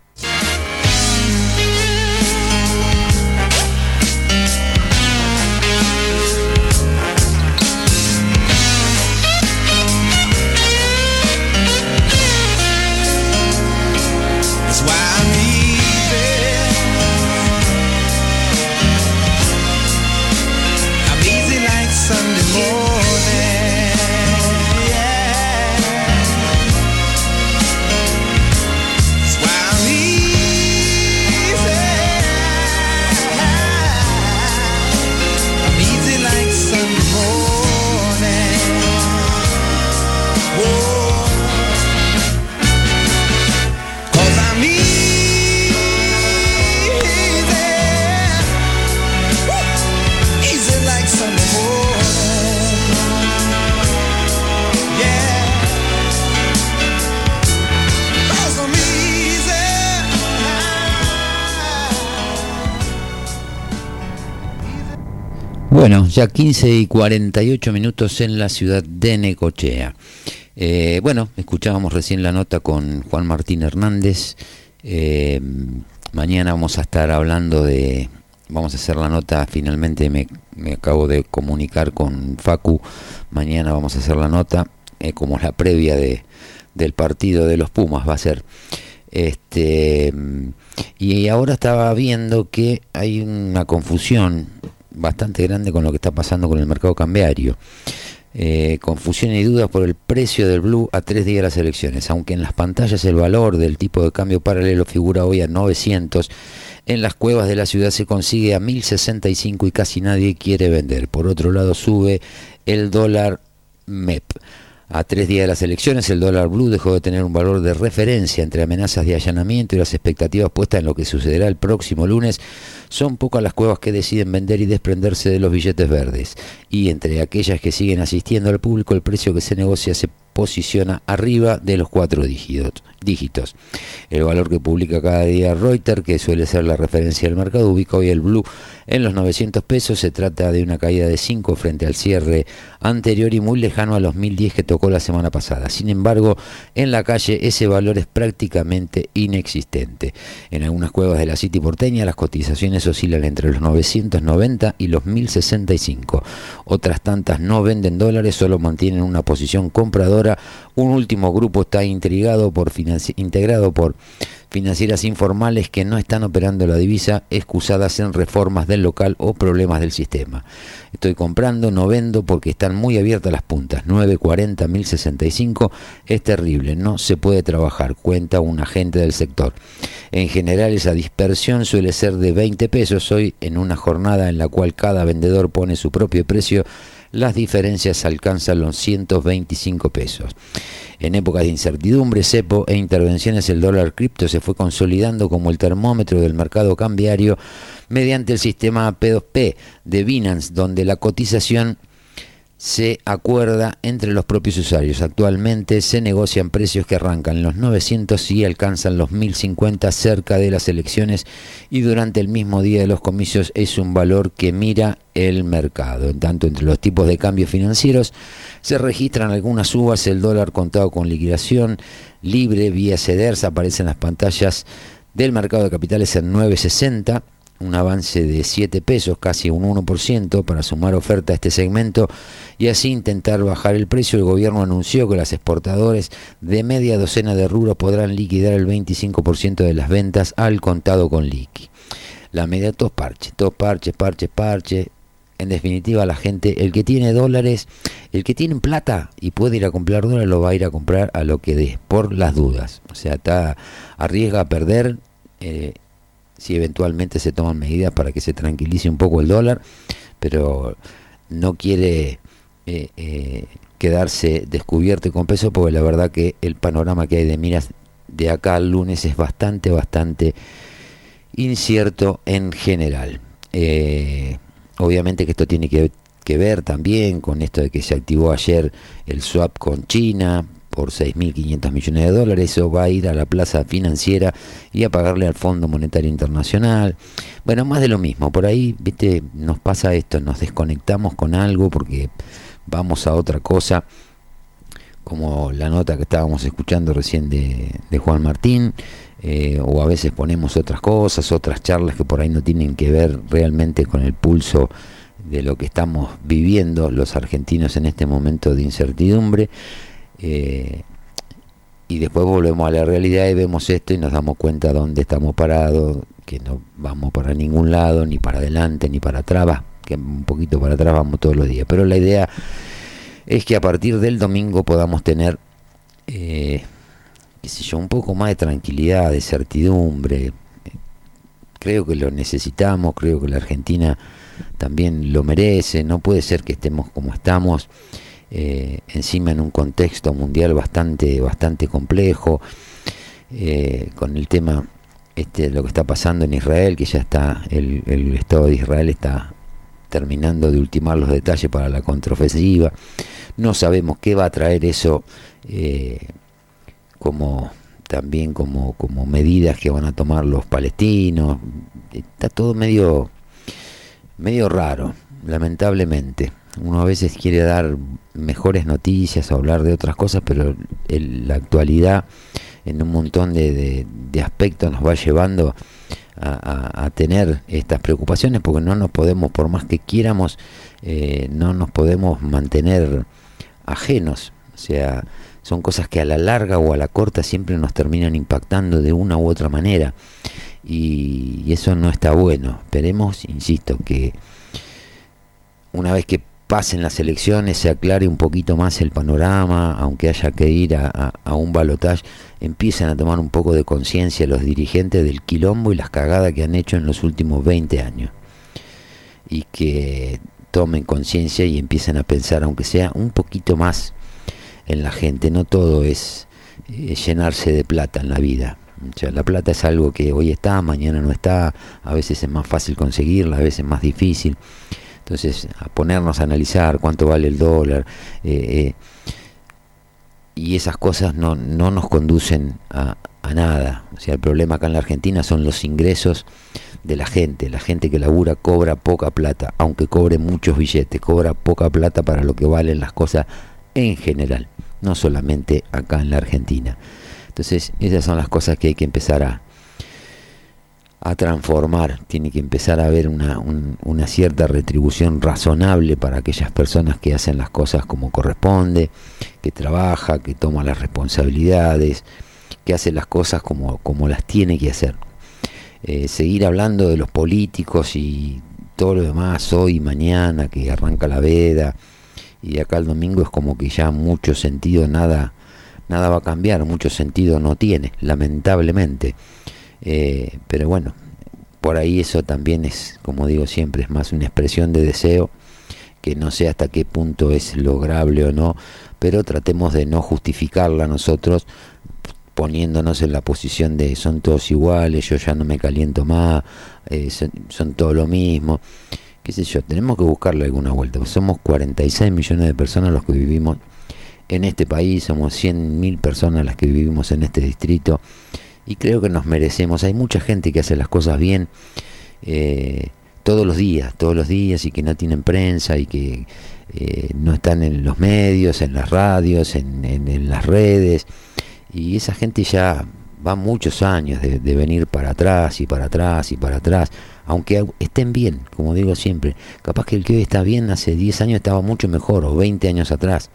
Bueno, ya 15 y 48 minutos en la ciudad de Necochea. Eh, bueno, escuchábamos recién la nota con Juan Martín Hernández. Eh, mañana vamos a estar hablando de, vamos a hacer la nota, finalmente me, me acabo de comunicar con Facu, mañana vamos a hacer la nota eh, como la previa de, del partido de los Pumas va a ser. Este, y ahora estaba viendo que hay una confusión bastante grande con lo que está pasando con el mercado cambiario. Eh, confusión y dudas por el precio del blue a tres días de las elecciones. Aunque en las pantallas el valor del tipo de cambio paralelo figura hoy a 900, en las cuevas de la ciudad se consigue a 1065 y casi nadie quiere vender. Por otro lado sube el dólar MEP. A tres días de las elecciones, el dólar blue dejó de tener un valor de referencia entre amenazas de allanamiento y las expectativas puestas en lo que sucederá el próximo lunes. Son pocas las cuevas que deciden vender y desprenderse de los billetes verdes. Y entre aquellas que siguen asistiendo al público, el precio que se negocia se posiciona arriba de los cuatro dígitos. El valor que publica cada día Reuters, que suele ser la referencia del mercado, ubica hoy el blue en los 900 pesos. Se trata de una caída de 5 frente al cierre anterior y muy lejano a los 1010 que tocó la semana pasada. Sin embargo, en la calle ese valor es prácticamente inexistente. En algunas cuevas de la City porteña las cotizaciones oscilan entre los 990 y los 1065. Otras tantas no venden dólares, solo mantienen una posición compradora. Un último grupo está intrigado por integrado por financieras informales que no están operando la divisa excusadas en reformas del local o problemas del sistema. Estoy comprando, no vendo porque están muy abiertas las puntas. 940, 1065 es terrible, no se puede trabajar, cuenta un agente del sector. En general esa dispersión suele ser de 20 pesos. Hoy en una jornada en la cual cada vendedor pone su propio precio, las diferencias alcanzan los 125 pesos. En épocas de incertidumbre, cepo e intervenciones, el dólar cripto se fue consolidando como el termómetro del mercado cambiario mediante el sistema P2P de Binance, donde la cotización se acuerda entre los propios usuarios. Actualmente se negocian precios que arrancan los 900 y alcanzan los 1050 cerca de las elecciones y durante el mismo día de los comicios es un valor que mira el mercado. En tanto, entre los tipos de cambios financieros se registran algunas subas, el dólar contado con liquidación libre vía CEDERS aparece en las pantallas del mercado de capitales en 960 un avance de 7 pesos, casi un 1% para sumar oferta a este segmento y así intentar bajar el precio. El gobierno anunció que los exportadores de media docena de rubros podrán liquidar el 25% de las ventas al contado con liqui. La media, todos parches, todos parches, parches, parches. en definitiva la gente, el que tiene dólares, el que tiene plata y puede ir a comprar dólares, lo va a ir a comprar a lo que dé, por las dudas. O sea, está, arriesga a perder eh, si eventualmente se toman medidas para que se tranquilice un poco el dólar, pero no quiere eh, eh, quedarse descubierto con peso, porque la verdad que el panorama que hay de miras de acá al lunes es bastante, bastante incierto en general. Eh, obviamente que esto tiene que, que ver también con esto de que se activó ayer el swap con China por 6.500 millones de dólares, eso va a ir a la plaza financiera y a pagarle al Fondo Monetario Internacional. Bueno, más de lo mismo, por ahí, viste, nos pasa esto, nos desconectamos con algo porque vamos a otra cosa, como la nota que estábamos escuchando recién de, Juan Martín, eh, o a veces ponemos otras cosas, otras charlas que por ahí no tienen que ver realmente con el pulso de lo que estamos viviendo los argentinos en este momento de incertidumbre. Eh, y después volvemos a la realidad y vemos esto y nos damos cuenta dónde estamos parados, que no vamos para ningún lado, ni para adelante, ni para atrás, que un poquito para atrás vamos todos los días. Pero la idea es que a partir del domingo podamos tener, eh, qué sé yo, un poco más de tranquilidad, de certidumbre. Creo que lo necesitamos, creo que la Argentina también lo merece, no puede ser que estemos como estamos eh, encima en un contexto mundial bastante, bastante complejo, eh, con el tema este, lo que está pasando en Israel, que ya está, el, el Estado de Israel está terminando de ultimar los detalles para la contraofensiva. No sabemos qué va a traer eso eh, como también como, como medidas que van a tomar los palestinos. Está todo medio, medio raro, lamentablemente. Uno a veces quiere dar mejores noticias o hablar de otras cosas, pero el- la actualidad en un montón de, de- aspectos nos va llevando a, a- a tener estas preocupaciones porque no nos podemos, por más que quieramos, eh, no nos podemos mantener ajenos. O sea, son cosas que a la larga o a la corta siempre nos terminan impactando de una u otra manera. Y, y eso no está bueno. Esperemos, insisto, que una vez que pasen las elecciones se aclare un poquito más el panorama, aunque haya que ir a, un balotaje, empiecen a tomar un poco de conciencia los dirigentes del quilombo y las cagadas que han hecho en los últimos 20 años. Y que tomen conciencia y empiecen a pensar, aunque sea un poquito más en la gente. No todo es eh, llenarse de plata en la vida. O sea, la plata es algo que hoy está, mañana no está, a veces es más fácil conseguirla, a veces es más difícil. Entonces, a ponernos a analizar cuánto vale el dólar, eh, eh, y esas cosas no, no nos conducen a, a nada. O sea, el problema acá en la Argentina son los ingresos de la gente. La gente que labura cobra poca plata, aunque cobre muchos billetes, cobra poca plata para lo que valen las cosas en general, no solamente acá en la Argentina. Entonces, esas son las cosas que hay que empezar a, a transformar. Tiene que empezar a haber una, un- una cierta retribución razonable para aquellas personas que hacen las cosas como corresponde, que trabaja, que toma las responsabilidades, que hace las cosas como, como las tiene que hacer. Eh, seguir hablando de los políticos y todo lo demás hoy y mañana que arranca la veda y acá el domingo es como que ya mucho sentido nada nada va a cambiar mucho sentido no tiene lamentablemente Eh, pero bueno por ahí eso también es como digo siempre es más una expresión de deseo que no sé hasta qué punto es lograble o no pero tratemos de no justificarla nosotros poniéndonos en la posición de son todos iguales, yo ya no me caliento más, eh, son, son todo lo mismo, qué sé yo, tenemos que buscarle alguna vuelta, pues somos 46 millones de personas los que vivimos en este país, somos 100 mil personas las que vivimos en este distrito y creo que nos merecemos, hay mucha gente que hace las cosas bien eh, todos los días, todos los días y que no tienen prensa y que eh, no están en los medios, en las radios, en, las redes. Y esa gente ya va muchos años de, de venir para atrás y para atrás y para atrás, aunque au- estén bien, como digo siempre, capaz que el que hoy está bien hace 10 años estaba mucho mejor o 20 años atrás.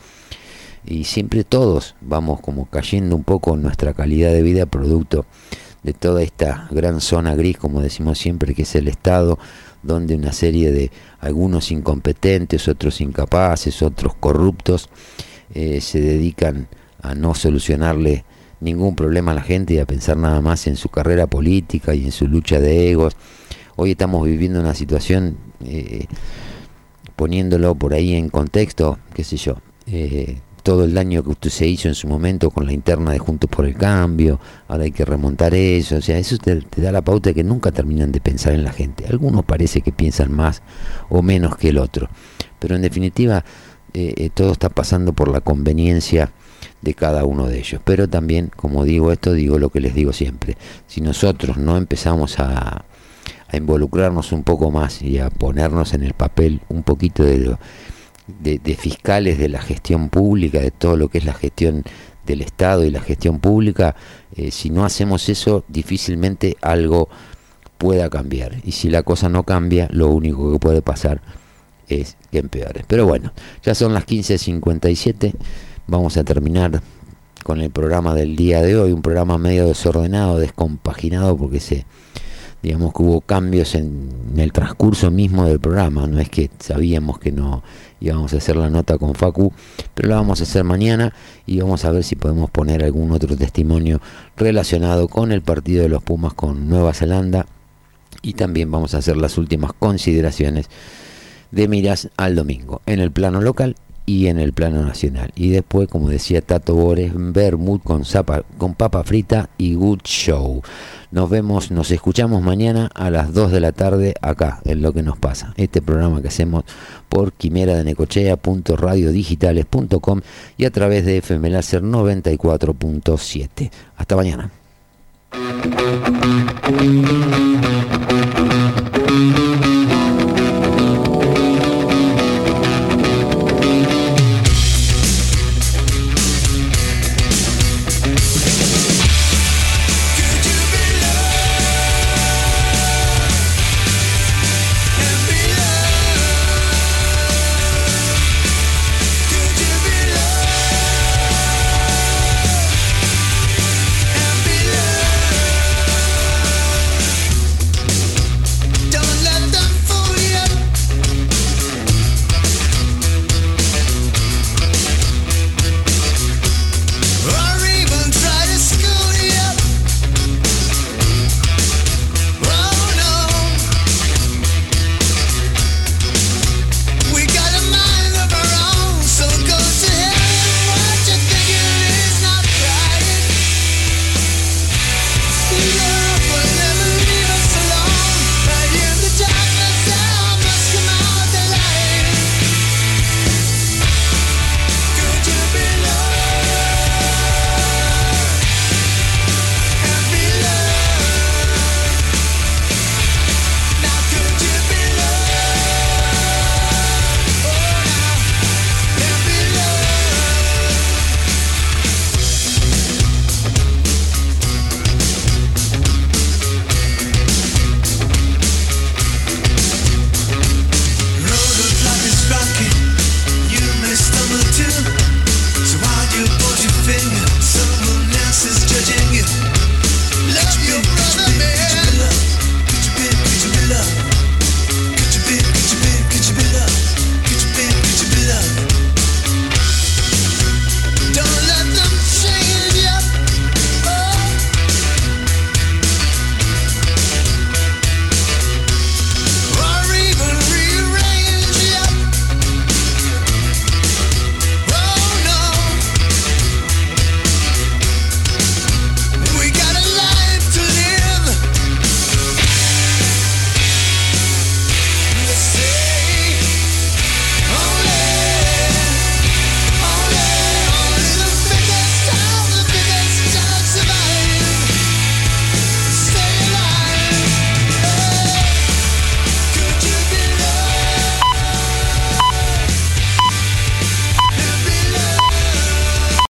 Y siempre todos vamos como cayendo un poco en nuestra calidad de vida producto de toda esta gran zona gris, como decimos siempre, que es el Estado, donde una serie de algunos incompetentes, otros incapaces, otros corruptos, eh, se dedican a no solucionarle ningún problema a la gente y a pensar nada más en su carrera política y en su lucha de egos. Hoy estamos viviendo una situación, eh, poniéndolo por ahí en contexto, qué sé yo, eh, todo el daño que usted se hizo en su momento con la interna de Juntos por el Cambio, ahora hay que remontar eso, o sea, eso te, te da la pauta de que nunca terminan de pensar en la gente. Algunos parece que piensan más o menos que el otro, pero en definitiva eh, eh, todo está pasando por la conveniencia de cada uno de ellos. Pero también, como digo esto, digo lo que les digo siempre, si nosotros no empezamos a, a involucrarnos un poco más y a ponernos en el papel un poquito de, lo- de, fiscales de la gestión pública, de todo lo que es la gestión del Estado y la gestión pública, eh, si no hacemos eso, difícilmente algo pueda cambiar. Y si la cosa no cambia, lo único que puede pasar es que empeore. Pero bueno, ya son las 15.57, vamos a terminar con el programa del día de hoy, un programa medio desordenado, descompaginado, porque se, digamos que hubo cambios en, en el transcurso mismo del programa, no es que sabíamos que no íbamos a hacer la nota con Facu, pero la vamos a hacer mañana y vamos a ver si podemos poner algún otro testimonio relacionado con el partido de los Pumas con Nueva Zelanda. Y también vamos a hacer las últimas consideraciones de miras al domingo. En el plano local y en el plano nacional. Y después, como decía Tato Bores, Bermud con, zapa- con papa frita y good show. Nos vemos, nos escuchamos mañana a las 2 de la tarde acá, en Lo que nos pasa. Este programa que hacemos por quimera de necochea.radiodigitales.com y a través de FM Láser 94.7. Hasta mañana.